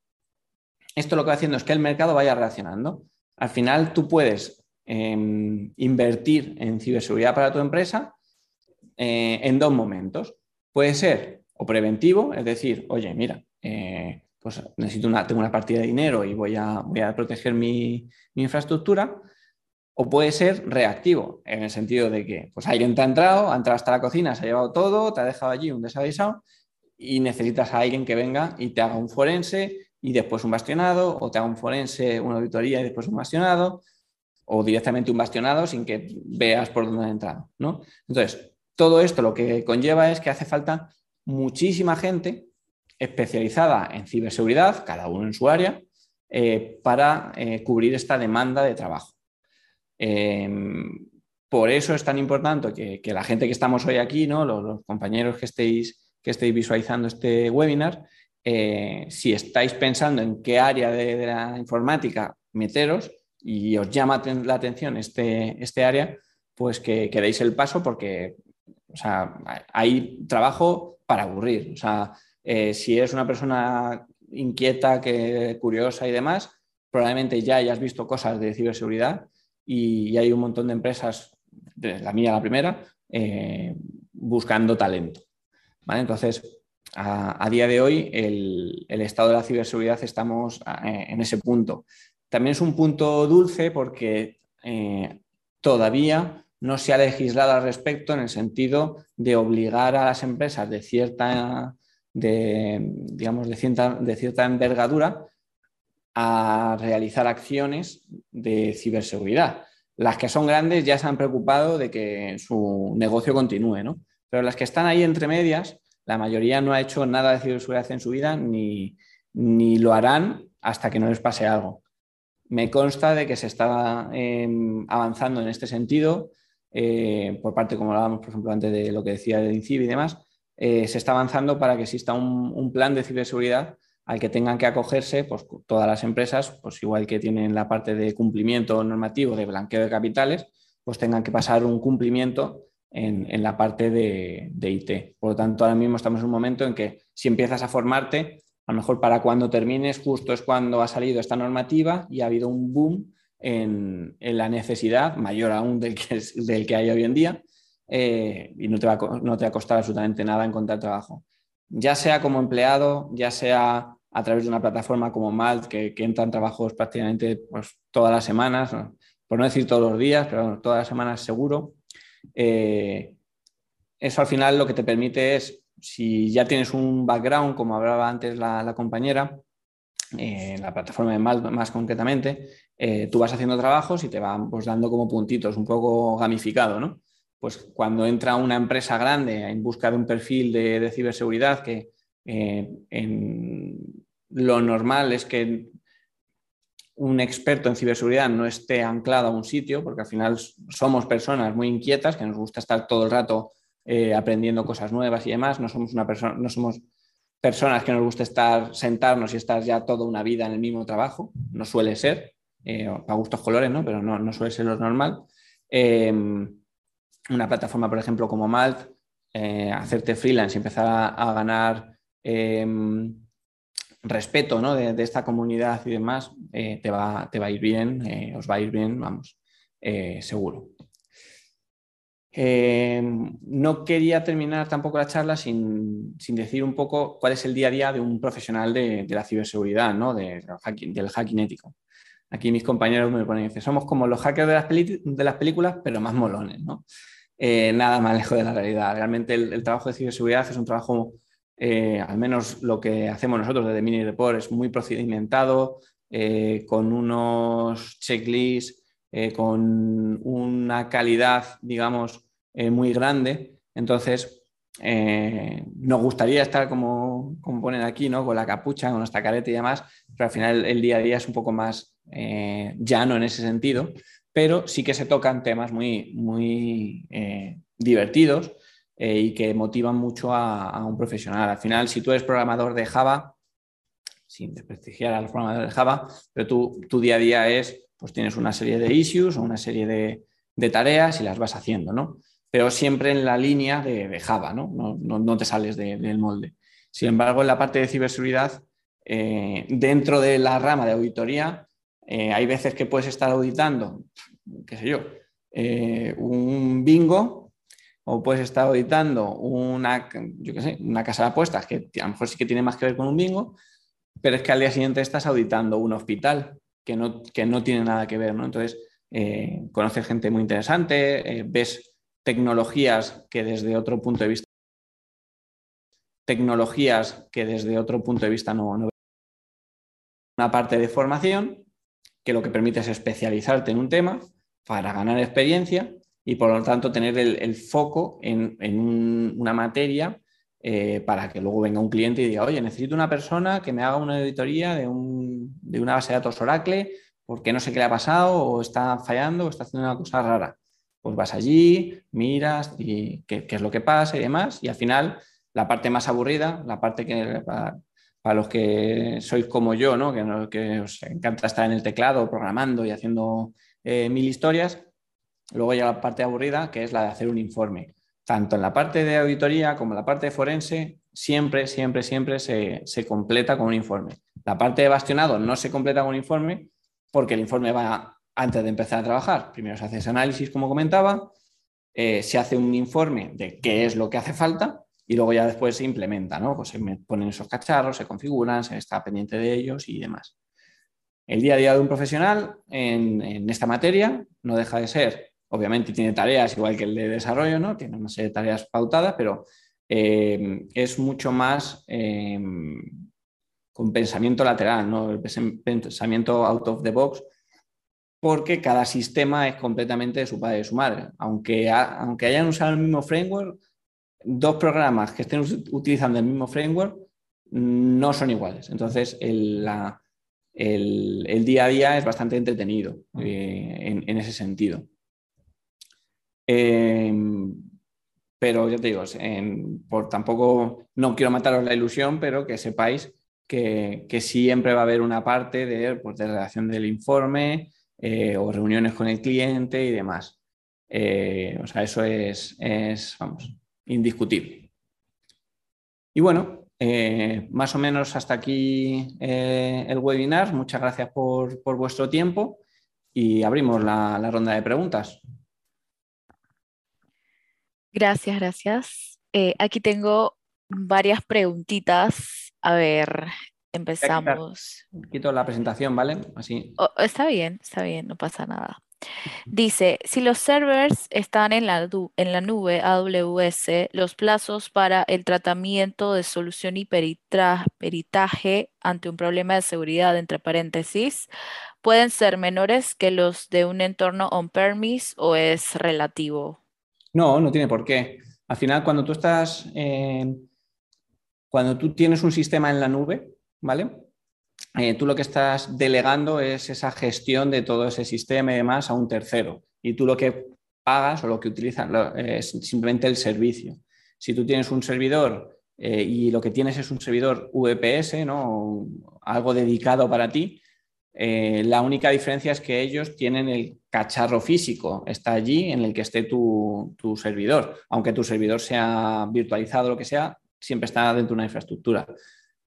Speaker 3: esto lo que va haciendo es que el mercado vaya reaccionando. Al final tú puedes em, invertir en ciberseguridad para tu empresa eh, en dos momentos. Puede ser o preventivo, es decir, oye, mira, eh, pues necesito una, tengo una partida de dinero y voy a, voy a proteger mi, infraestructura, o puede ser reactivo, en el sentido de que pues alguien te ha entrado, ha entrado hasta la cocina, se ha llevado todo, te ha dejado allí un desavisado y necesitas a alguien que venga y te haga un forense y después un bastionado, o te haga un forense, una auditoría y después un bastionado, o directamente un bastionado sin que veas por dónde ha entrado. ¿no? Entonces, todo esto lo que conlleva es que hace falta muchísima gente especializada en ciberseguridad, cada uno en su área, eh, para eh, cubrir esta demanda de trabajo. Em, por eso es tan importante que, la gente que estamos hoy aquí, ¿no? los, compañeros que estéis, que estéis visualizando este webinar, eh, si estáis pensando en qué área de, la informática meteros y os llama la atención este, este área, pues que, que deis el paso porque o sea, hay trabajo para aburrir. O sea, eh, si eres una persona inquieta, que, curiosa y demás, probablemente ya hayas visto cosas de ciberseguridad y, hay un montón de empresas, la mía la primera, eh, buscando talento. Entonces, a, día de hoy, el, estado de la ciberseguridad estamos eh, en ese punto. También es un punto dulce porque todavía no se ha legislado al respecto en el sentido de obligar a las empresas de cierta, de, digamos, de cierta, de cierta envergadura a realizar acciones de ciberseguridad. Las que son grandes ya se han preocupado de que su negocio continúe, ¿no? Pero las que están ahí entre medias, la mayoría no ha hecho nada de ciberseguridad en su vida ni, ni lo harán hasta que no les pase algo. Me consta de que se está em, avanzando en este sentido. Eh, por parte, como hablábamos, por ejemplo, antes de lo que decía de INCIB y demás, eh, se está avanzando para que exista un, plan de ciberseguridad al que tengan que acogerse pues, todas las empresas, pues igual que tienen la parte de cumplimiento normativo de blanqueo de capitales, pues tengan que pasar un cumplimiento en, la parte de, IT. Por lo tanto, ahora mismo estamos en un momento en que si empiezas a formarte, a lo mejor para cuando termines, justo es cuando ha salido esta normativa y ha habido un boom en, la necesidad, mayor aún del que, del que hay hoy en día, eh, y no te, va a, no te va a costar absolutamente nada encontrar trabajo. Ya sea como empleado, ya sea a través de una plataforma como Malt, que, que entran trabajos prácticamente pues, todas las semanas, por no decir todos los días, pero todas las semanas seguro. Eh, eso al final lo que te permite es, si ya tienes un background, como hablaba antes la, compañera, en eh, la plataforma de Malt más concretamente, tú vas haciendo trabajos y te van pues, dando como puntitos, un poco gamificado, ¿no? Pues cuando entra una empresa grande en busca de un perfil de, ciberseguridad, que eh, lo normal es que un experto en ciberseguridad no esté anclado a un sitio, porque al final somos personas muy inquietas, que nos gusta estar todo el rato eh, aprendiendo cosas nuevas y demás, no somos, una persona, no somos personas que nos gusta estar, sentarnos y estar ya toda una vida en el mismo trabajo, no suele ser, eh, a gustos colores, ¿no? pero no, suele ser lo normal. Una plataforma, por ejemplo, como Malt, eh, hacerte freelance y empezar a, ganar respeto de, esta comunidad y demás, te, va, te, va, a ir bien, os va a ir bien, vamos, seguro. no quería terminar tampoco la charla sin, decir un poco cuál es el día a día de un profesional de, la ciberseguridad, ¿no? del hacking ético. Aquí mis compañeros me ponen, dice, somos como los hackers de las, de las películas, pero más molones, ¿no? Eh, nada más lejos de la realidad. Realmente el, trabajo de ciberseguridad es un trabajo, eh, al menos lo que hacemos nosotros desde Mini Report, es muy procedimentado, eh, con unos checklists, con una calidad, digamos, muy grande. Entonces, nos gustaría estar como, como ponen aquí, ¿no? Con la capucha, con nuestra careta y demás, pero al final el día a día es un poco más llano en ese sentido, pero sí que se tocan temas muy, muy eh, divertidos y que motivan mucho a, un profesional. Al final, si tú eres programador de Java, sin desprestigiar a los programadores de Java, pero tú, tu día a día es, pues tienes una serie de issues o una serie de, tareas y las vas haciendo, ¿no? pero siempre en la línea de, Java, ¿no? No, te sales del molde. Sin embargo, en la parte de ciberseguridad, eh, dentro de la rama de auditoría, eh, hay veces que puedes estar auditando, qué sé yo, eh, un bingo o puedes estar auditando una, yo sé, una casa de apuestas, que a lo mejor sí que tiene más que ver con un bingo, pero es que al día siguiente estás auditando un hospital que no, que no tiene nada que ver, ¿no? Entonces, conoces gente muy interesante, ves tecnologías que desde otro punto de vista tecnologías que desde otro punto de vista no, no una parte de formación que lo que permite es especializarte en un tema para ganar experiencia y por lo tanto tener el, foco en, una materia eh, para que luego venga un cliente y diga, oye, necesito una persona que me haga una auditoría de, una base de datos Oracle porque no sé qué le ha pasado o está fallando o está haciendo una cosa rara pues vas allí, miras y qué, es lo que pasa y demás, y al final la parte más aburrida, la parte que para, los que sois como yo, ¿no? Que, os encanta estar en el teclado programando y haciendo eh, mil historias, luego ya la parte aburrida, que es la de hacer un informe. Tanto en la parte de auditoría como en la parte de forense, siempre, siempre, siempre se, se completa con un informe. La parte de bastionado no se completa con un informe porque el informe va antes de empezar a trabajar. Primero se hace ese análisis, como comentaba, eh, se hace un informe de qué es lo que hace falta y luego ya después se implementa, ¿no? Pues se ponen esos cacharros, se configuran, se está pendiente de ellos y demás. El día a día de un profesional en, esta materia no deja de ser, obviamente tiene tareas igual que el de desarrollo, ¿no? Tiene una serie de tareas pautadas, pero eh, es mucho más eh, con pensamiento lateral, ¿no? El pensamiento out of the box porque cada sistema es completamente de su padre y de su madre. Aunque, aunque hayan usado el mismo framework, dos programas que estén utilizando el mismo framework no son iguales. Entonces, el, día a día es bastante entretenido eh, en, ese sentido. Em, pero ya te digo, por tampoco no quiero mataros la ilusión, pero que sepáis que, siempre va a haber una parte de, pues, de redacción del informe, eh, o reuniones con el cliente y demás. Eh, o sea, eso es, vamos, indiscutible. Y bueno, eh, más o menos hasta aquí el webinar. Muchas gracias por, vuestro tiempo y abrimos la, la, ronda de preguntas.
Speaker 1: Gracias, gracias. aquí tengo varias preguntitas. A ver, Empezamos.
Speaker 3: Quito la presentación, ¿vale? Así.
Speaker 1: Oh, está bien, está bien, no pasa nada. Dice, si los servers están en la, en la nube AWS, los plazos para el tratamiento de solución y peritaje ante un problema de seguridad, entre paréntesis, pueden ser menores que los de un entorno on-premise o es relativo?
Speaker 3: No, no tiene por qué. Al final, cuando tú estás, cuando tú tienes un sistema en la nube, ¿vale? Eh, tú lo que estás delegando es esa gestión de todo ese sistema y demás a un tercero. Y tú lo que pagas o lo que utilizas es simplemente el servicio. Si tú tienes un servidor eh, y lo que tienes es un servidor VPS, ¿no? algo dedicado para ti, eh, la única diferencia es que ellos tienen el cacharro físico, está allí en el que esté tu, tu servidor. Aunque tu servidor sea virtualizado o lo que sea, siempre está dentro de una infraestructura.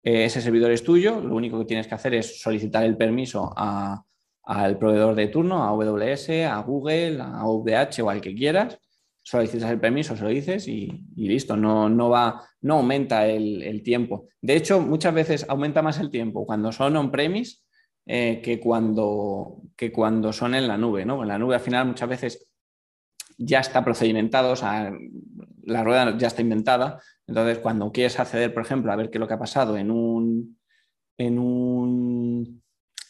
Speaker 3: Eh, ese servidor es tuyo, lo único que tienes que hacer es solicitar el permiso al proveedor de turno, a AWS, a Google, a OVH o al que quieras. Solicitas el permiso, se lo dices y, listo, no, no, va, no aumenta el, tiempo. De hecho, muchas veces aumenta más el tiempo cuando son on-premise eh, que, cuando, que cuando son en la nube. ¿no? En la nube al final muchas veces ya está procedimentado, o sea, la rueda ya está inventada, entonces, cuando quieres acceder, por ejemplo, a ver qué es lo que ha pasado en un, en un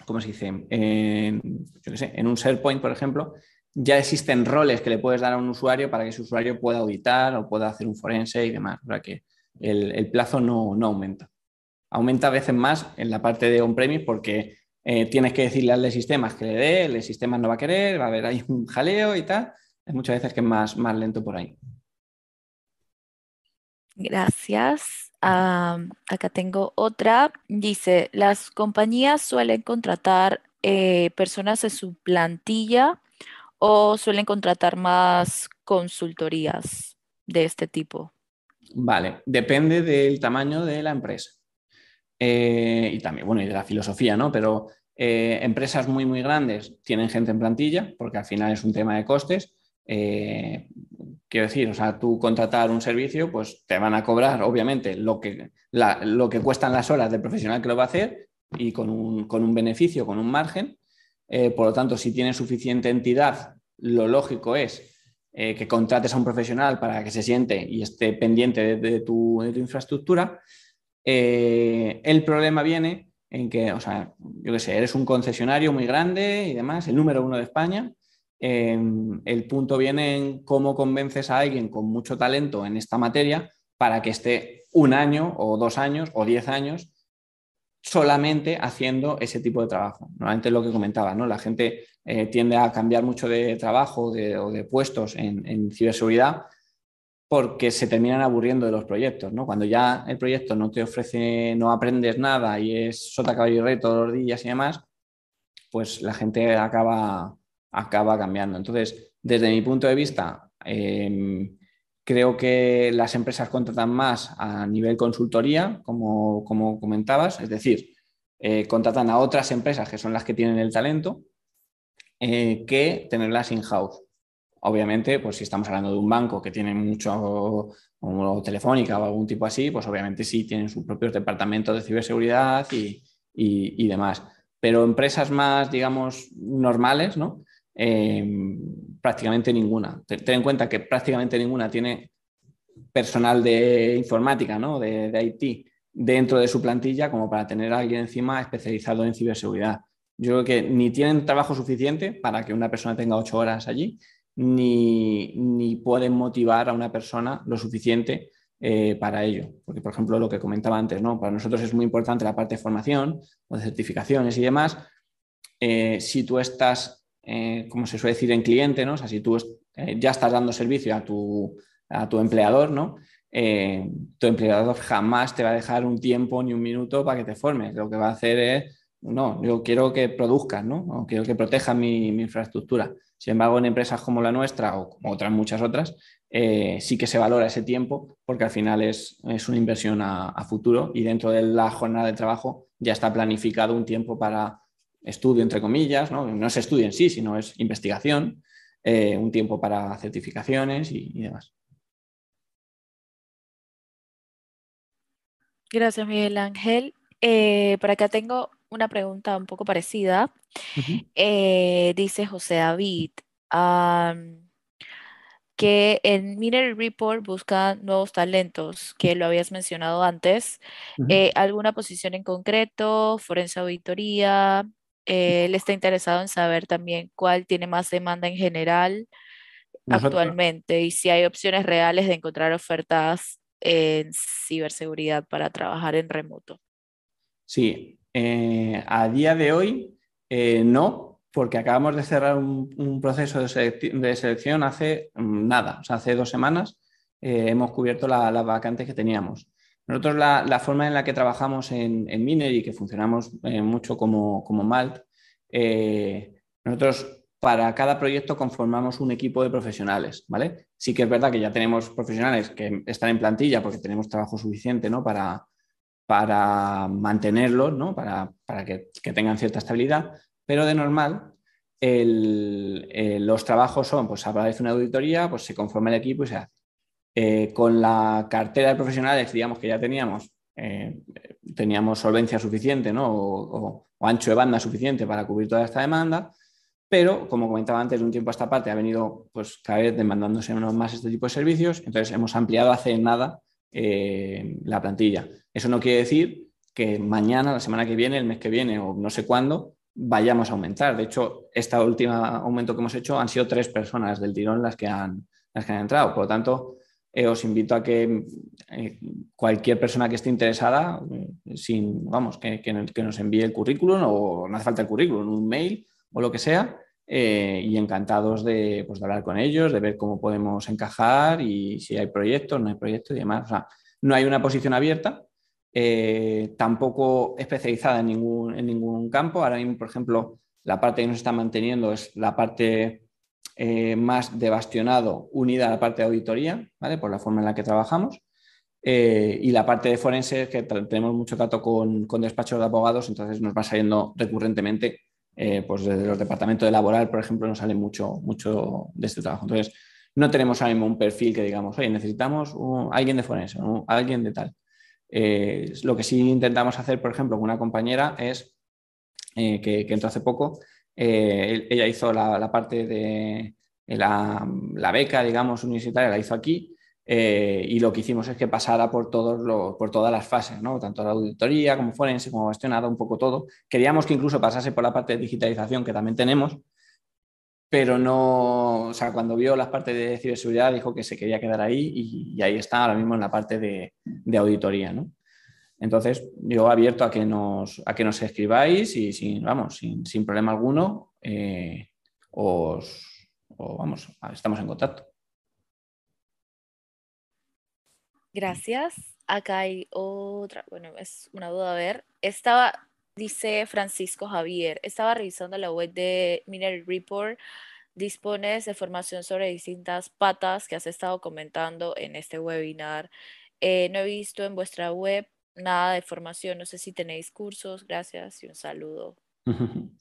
Speaker 3: ¿cómo se dice? En, yo qué sé, en un SharePoint, por ejemplo, ya existen roles que le puedes dar a un usuario para que ese usuario pueda auditar o pueda hacer un forense y demás. O que el, plazo no, aumenta. Aumenta a veces más en la parte de on-premise porque eh, tienes que decirle al de sistemas que le dé, el de sistemas no va a querer, va a haber ahí un jaleo y tal. Hay muchas veces que es más, más lento por ahí.
Speaker 1: Gracias. acá tengo otra. Dice, las compañías suelen contratar eh, personas en su plantilla o suelen contratar más consultorías de este tipo?
Speaker 3: Vale, depende del tamaño de la empresa. Eh, y también, bueno, y de la filosofía, ¿no? Pero eh, empresas muy, muy grandes tienen gente en plantilla, porque al final es un tema de costes. Eh, quiero decir, o sea, tú contratar un servicio, pues te van a cobrar, obviamente, lo que, lo que cuestan las horas del profesional que lo va a hacer y con un, con un beneficio, con un margen. Eh, por lo tanto, si tienes suficiente entidad, lo lógico es eh, que contrates a un profesional para que se siente y esté pendiente de, tu, infraestructura. Eh, el problema viene en que, o sea, yo qué sé, eres un concesionario muy grande y demás, el número uno de España. Em, el punto viene en cómo convences a alguien con mucho talento en esta materia para que esté un año o dos años o diez años solamente haciendo ese tipo de trabajo. Normalmente es lo que comentaba, ¿no? La gente eh, tiende a cambiar mucho de trabajo o de puestos en, ciberseguridad porque se terminan aburriendo de los proyectos, ¿no? Cuando ya el proyecto no te ofrece, no aprendes nada y es sota, caballo y todos los días y demás, pues la gente acaba, acaba cambiando. Entonces, desde mi punto de vista, em, Creo que las empresas contratan más a nivel consultoría, como, comentabas, es decir, eh, contratan a otras empresas que son las que tienen el talento eh, que tenerlas in-house. Obviamente, pues si estamos hablando de un banco que tiene mucho, como Telefónica o algún tipo así, pues obviamente sí tienen sus propios departamentos de ciberseguridad y, demás. Pero empresas más, digamos, normales, ¿no? Eh, prácticamente ninguna. Ten en cuenta que prácticamente ninguna tiene personal de informática, ¿no? de, IT, dentro de su plantilla como para tener a alguien encima especializado en ciberseguridad. Yo creo que ni tienen trabajo suficiente para que una persona tenga ocho horas allí, ni, ni pueden motivar a una persona lo suficiente eh, para ello. Porque, por ejemplo, lo que comentaba antes, ¿no? para nosotros es muy importante la parte de formación o de certificaciones y demás. Eh, si tú estás eh, como se suele decir en cliente, ¿no? Si tú eh, ya estás dando servicio a tu, a tu empleador, ¿no? Eh, tu empleador jamás te va a dejar un tiempo ni un minuto para que te formes. Lo que va a hacer es, no, yo quiero que produzcas, ¿no? O quiero que proteja mi, infraestructura. Sin embargo, en empresas como la nuestra o como otras muchas otras, sí que se valora ese tiempo porque al final es, es una inversión a, futuro y dentro de la jornada de trabajo ya está planificado un tiempo para estudio, entre comillas, ¿no? no es estudio en sí, sino es investigación, eh, un tiempo para certificaciones y, demás.
Speaker 1: Gracias, Miguel Ángel. Eh, por acá tengo una pregunta un poco parecida. Eh, dice José David que en Miner Report busca nuevos talentos, que lo habías mencionado antes. ¿Alguna posición en concreto? ¿Forense auditoría? Él está interesado en saber también cuál tiene más demanda en general actualmente y si hay opciones reales de encontrar ofertas en ciberseguridad para trabajar en remoto.
Speaker 3: Sí, eh, a día de hoy eh, no, porque acabamos de cerrar un, proceso de, selección hace mm, nada, o sea, hace dos semanas eh, hemos cubierto las la vacantes que teníamos. Nosotros la, forma en la que trabajamos en, Miner y que funcionamos eh, mucho como, como Malt, eh, nosotros para cada proyecto conformamos un equipo de profesionales, ¿vale? Sí que es verdad que ya tenemos profesionales que están en plantilla porque tenemos trabajo suficiente, ¿no? Para, para mantenerlos, ¿no? Para, que, tengan cierta estabilidad, pero de normal los trabajos son, pues aparece una auditoría, pues se conforma el equipo y se hace. Eh, con la cartera de profesionales, digamos que ya teníamos, eh, teníamos solvencia suficiente ¿no? o, ancho de banda suficiente para cubrir toda esta demanda, pero como comentaba antes, de un tiempo a esta parte ha venido pues, cada vez demandándose más este tipo de servicios, entonces hemos ampliado hace nada eh, la plantilla. Eso no quiere decir que mañana, la semana que viene, el mes que viene o no sé cuándo, vayamos a aumentar. De hecho, este último aumento que hemos hecho han sido tres personas del tirón las que han, las que han entrado. Por lo tanto, eh, os invito a que eh, cualquier persona que esté interesada, eh, sin, vamos, que, que, nos envíe el currículum o no hace falta el currículum, un mail o lo que sea, y encantados de, pues, hablar con ellos, de ver cómo podemos encajar y si hay proyectos, no hay proyectos y demás. O sea, no hay una posición abierta, tampoco especializada en ningún, en ningún campo. Ahora mismo, por ejemplo, la parte que nos está manteniendo es la parte eh, más de bastionado unida a la parte de auditoría, ¿vale? por la forma en la que trabajamos. Eh, y la parte de forense, que tenemos mucho trato con, con, despachos de abogados, entonces nos va saliendo recurrentemente, eh, pues desde los departamentos de laboral, por ejemplo, nos sale mucho, mucho de este trabajo. Entonces, no tenemos ahora mismo un perfil que digamos, oye, necesitamos alguien de forense, alguien de tal. lo que sí intentamos hacer, por ejemplo, con una compañera es, que, que entró hace poco, eh, ella hizo la, parte de la, beca, digamos, universitaria, la hizo aquí. Eh, y lo que hicimos es que pasara por, todos por todas las fases, ¿no? tanto la auditoría como forense, como gestionada, un poco todo. Queríamos que incluso pasase por la parte de digitalización que también tenemos, pero no, o sea, cuando vio las partes de ciberseguridad dijo que se quería quedar ahí y, ahí está ahora mismo en la parte de, de auditoría. ¿no? Entonces, yo abierto a que nos, a que nos escribáis y sin, vamos, sin, problema alguno, eh, os, vamos, estamos en contacto.
Speaker 1: Gracias. Acá hay otra, bueno, es una duda a ver. Estaba, dice Francisco Javier, estaba revisando la web de Mineral Report. Dispones de formación sobre distintas patas que has estado comentando en este webinar. Eh, no he visto en vuestra web nada de formación. No sé si tenéis cursos, gracias y un saludo. *laughs*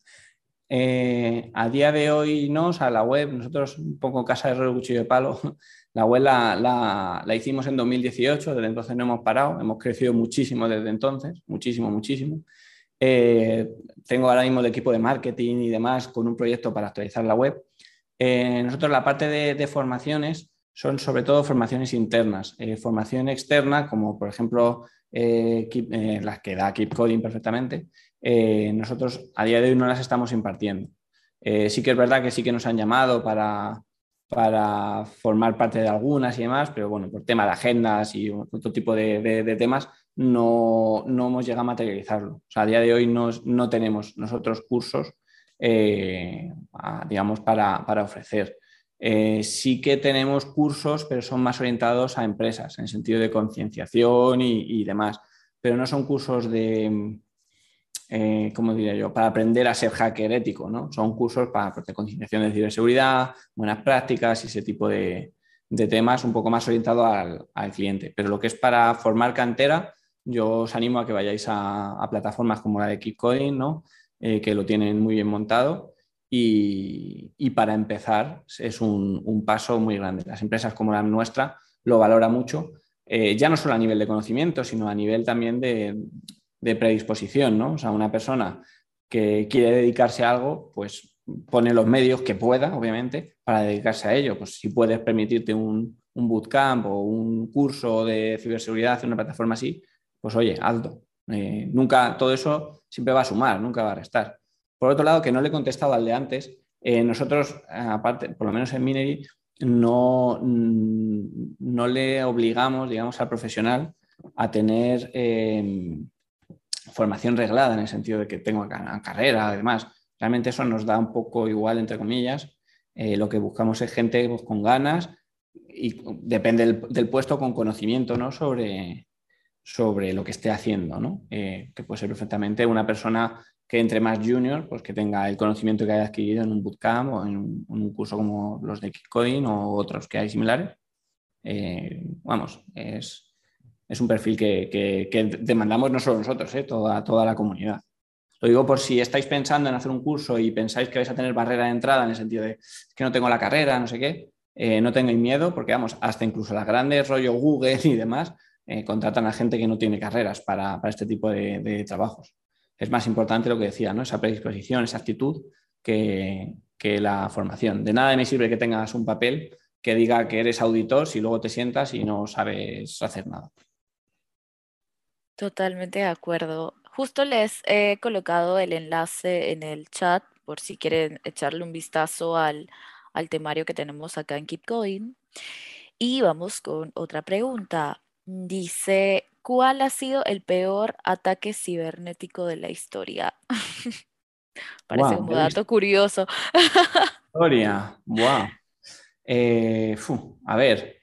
Speaker 3: Eh, a día de hoy no, o sea, la web, nosotros un poco casa de rollo cuchillo de palo, *laughs* la web la, hicimos en 2018, desde entonces no hemos parado, hemos crecido muchísimo desde entonces, muchísimo, muchísimo. Eh, tengo ahora mismo el equipo de marketing y demás con un proyecto para actualizar la web. Eh, nosotros la parte de, formaciones son sobre todo formaciones internas, formación externa, como por ejemplo eh, eh, las que da Keep Coding perfectamente, eh, nosotros a día de hoy no las estamos impartiendo. sí que es verdad que sí que nos han llamado para, para formar parte de algunas y demás, pero bueno, por tema de agendas y otro tipo de, temas, no, no, hemos llegado a materializarlo. O sea, a día de hoy no, no tenemos nosotros cursos, digamos, para, para ofrecer. Eh, sí que tenemos cursos, pero son más orientados a empresas, en sentido de concienciación y, demás, pero no son cursos de, eh, ¿cómo diría yo?, para aprender a ser hacker ético, ¿no? Son cursos para de concienciación de ciberseguridad, buenas prácticas y ese tipo de, temas un poco más orientado al, cliente. Pero lo que es para formar cantera, yo os animo a que vayáis a, plataformas como la de KeepCoding, ¿no? Eh, que lo tienen muy bien montado y, para empezar es un, paso muy grande. Las empresas como la nuestra lo valora mucho, eh, ya no solo a nivel de conocimiento, sino a nivel también de, predisposición. ¿no? O sea, una persona que quiere dedicarse a algo, pues pone los medios que pueda, obviamente, para dedicarse a ello. Pues si puedes permitirte un, bootcamp o un curso de ciberseguridad en una plataforma así, pues oye, hazlo. Eh, nunca, todo eso siempre va a sumar, nunca va a restar. Por otro lado, que no le he contestado al de antes, eh, nosotros, aparte, por lo menos en Minery, no, mm, no le obligamos, digamos, al profesional a tener em, formación reglada en el sentido de que tengo una carrera, además. Realmente eso nos da un poco igual, entre comillas. Eh, lo que buscamos es gente pues, con ganas y depende del, puesto con conocimiento ¿no? sobre, sobre lo que esté haciendo, ¿no? Eh, que puede ser perfectamente una persona que entre más junior, pues que tenga el conocimiento que haya adquirido en un bootcamp o en un, curso como los de Kickcoding o otros que hay similares. Eh, vamos, es, un perfil que, demandamos no solo nosotros, eh, toda, toda la comunidad. Lo digo por si estáis pensando en hacer un curso y pensáis que vais a tener barrera de entrada en el sentido de que no tengo la carrera, no sé qué, eh, no tengáis miedo porque vamos, hasta incluso las grandes rollo Google y demás contratan a gente que no tiene carreras para, este tipo de trabajos es más importante lo que decía, ¿no? esa predisposición, esa actitud que, la formación. De nada me sirve que tengas un papel que diga que eres auditor si luego te sientas y no sabes hacer nada.
Speaker 1: Totalmente de acuerdo. justo les he colocado el enlace en el chat por si quieren echarle un vistazo al, al temario que tenemos acá en Keep Going. Y vamos con otra pregunta. Dice, ¿cuál ha sido el peor ataque cibernético de la historia? *laughs* Parece un dato curioso.
Speaker 3: Historia, wow. Eh, a ver,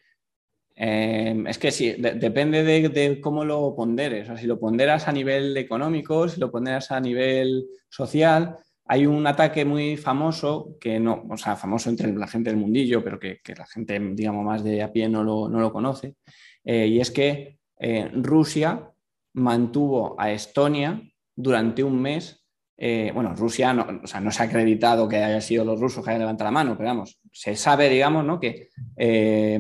Speaker 3: em, es que sí, depende de, cómo lo ponderes. O sea, si lo ponderas a nivel económico, si lo ponderas a nivel social, hay un ataque muy famoso que no, o sea, famoso entre la gente del mundillo, pero que, la gente, digamos, más de a pie no lo, conoce. Eh, y es que eh, Rusia mantuvo a Estonia durante un mes eh, bueno, Rusia no, o sea, no se ha acreditado que haya sido los rusos que hayan levantado la mano, pero vamos, se sabe, digamos, ¿no? que eh,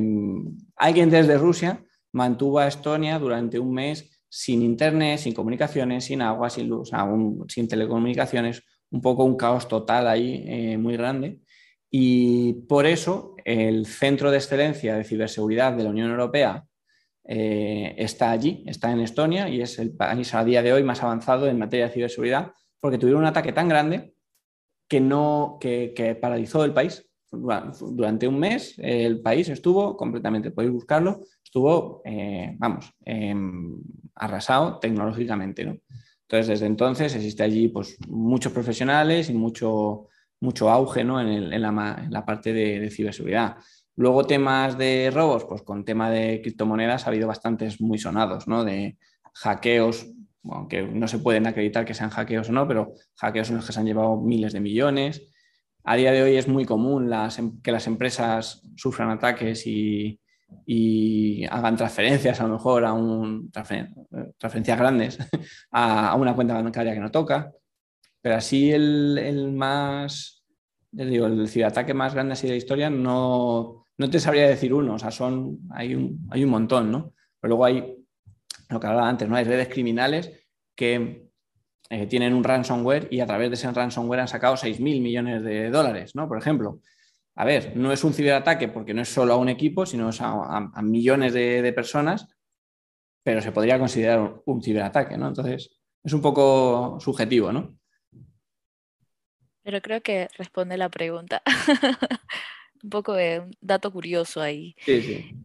Speaker 3: alguien desde Rusia mantuvo a Estonia durante un mes sin internet, sin comunicaciones, sin agua, sin luz, sin telecomunicaciones, un poco un caos total ahí muy grande. Y por eso el Centro de Excelencia de Ciberseguridad de la Unión Europea está allí, está en Estonia y es el país a día de hoy más avanzado en materia de ciberseguridad porque tuvieron un ataque tan grande que, no, que, paralizó el país. Durante un mes el país estuvo completamente, podéis buscarlo, estuvo, eh, vamos, em, arrasado tecnológicamente. ¿no? Entonces, desde entonces existe allí pues, muchos profesionales y mucho, mucho auge ¿no? en, la, parte de, ciberseguridad. Luego temas de robos, pues con tema de criptomonedas ha habido bastantes muy sonados, ¿no? de hackeos aunque no se pueden acreditar que sean hackeos o no, pero hackeos en los que se han llevado miles de millones. A día de hoy es muy común em, que las empresas sufran ataques y, hagan transferencias, a lo mejor a un, transferencias grandes, *laughs* a, una cuenta bancaria que no toca. Pero así el, más, digo, el ciberataque más grande así de la historia no, no te sabría decir uno, o sea, son, hay un, hay un montón, ¿no? Pero luego hay lo que hablaba antes, ¿no? Hay redes criminales que eh, tienen un ransomware y a través de ese ransomware han sacado 6.000 millones de dólares, ¿no? Por ejemplo. A ver, no es un ciberataque porque no es solo a un equipo, sino a, millones de, personas, pero se podría considerar un, ciberataque, ¿no? Entonces, es un poco subjetivo, ¿no?
Speaker 1: Pero creo que responde la pregunta. *laughs* un poco de un dato curioso ahí.
Speaker 3: Sí, sí.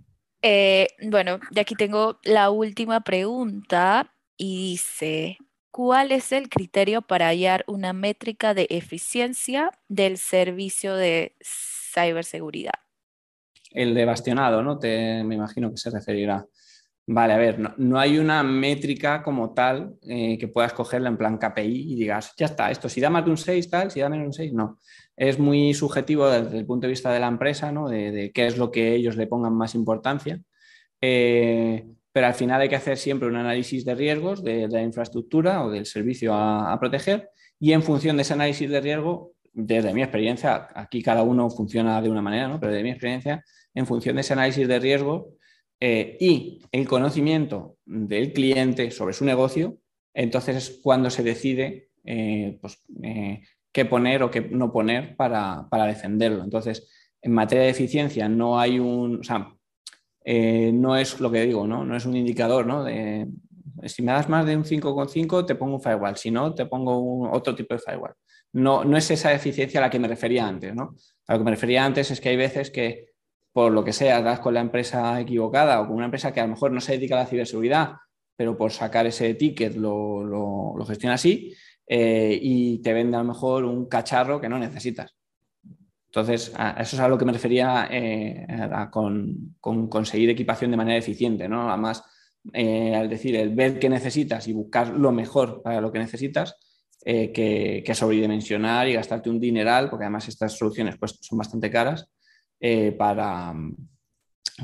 Speaker 1: Eh, bueno, de aquí tengo la última pregunta y dice, ¿cuál es el criterio para hallar una métrica de eficiencia del servicio de ciberseguridad?
Speaker 3: El de bastionado, ¿no? Te, me imagino que se referirá. Vale, a ver, no, hay una métrica como tal eh, que puedas cogerla en plan KPI y digas, ya está, esto si da más de un 6, tal, si da menos de un 6, no. Es muy subjetivo desde el punto de vista de la empresa, ¿no? de, qué es lo que ellos le pongan más importancia. Eh, pero al final hay que hacer siempre un análisis de riesgos de, la infraestructura o del servicio a, proteger y en función de ese análisis de riesgo, desde mi experiencia, aquí cada uno funciona de una manera, ¿no? pero de mi experiencia, en función de ese análisis de riesgo, eh, y el conocimiento del cliente sobre su negocio, entonces es cuando se decide eh, pues, eh, qué poner o qué no poner para, defenderlo. Entonces, en materia de eficiencia no hay un, o sea, no es lo que digo, ¿no? no es un indicador, ¿no? De, si me das más de un 5,5 te pongo un firewall, si no te pongo otro tipo de firewall. No, no es esa eficiencia a la que me refería antes, ¿no? A lo que me refería antes es que hay veces que por lo que sea, das con la empresa equivocada o con una empresa que a lo mejor no se dedica a la ciberseguridad, pero por sacar ese ticket lo, gestiona así eh, y te vende a lo mejor un cacharro que no necesitas. Entonces, eso es a lo que me refería eh, con, conseguir equipación de manera eficiente, ¿no? Además, eh, al decir el ver qué necesitas y buscar lo mejor para lo que necesitas, que, que, sobredimensionar y gastarte un dineral, porque además estas soluciones pues, son bastante caras, eh, para,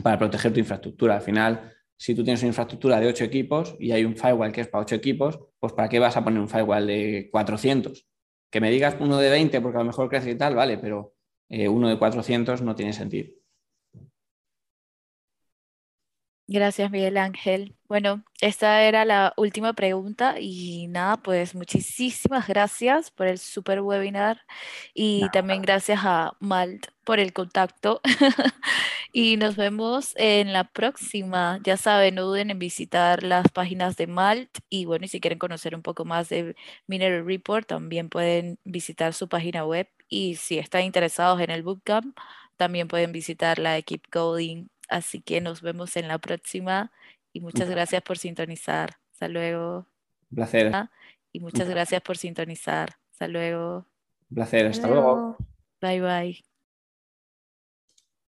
Speaker 3: para proteger tu infraestructura. Al final, si tú tienes una infraestructura de 8 equipos y hay un firewall que es para 8 equipos, pues ¿para qué vas a poner un firewall de 400? Que me digas uno de 20 porque a lo mejor crece y tal, vale, pero eh, uno de 400 no tiene sentido.
Speaker 1: Gracias, Miguel Ángel. Bueno, esta era la última pregunta y nada, pues muchísimas gracias por el super webinar y también gracias a Malt por el contacto *laughs* Y nos vemos en la próxima. Ya saben, no duden en visitar las páginas de Malt. Y bueno, y si quieren conocer un poco más de Mineral Report, también pueden visitar su página web. Y si están interesados en el bootcamp, también pueden visitar la Keep Coding. Así que nos vemos en la próxima. Y muchas gracias por sintonizar. Hasta luego.
Speaker 3: Un placer.
Speaker 1: Y muchas gracias por sintonizar. Hasta luego.
Speaker 3: Un placer. Hasta luego.
Speaker 1: Bye bye.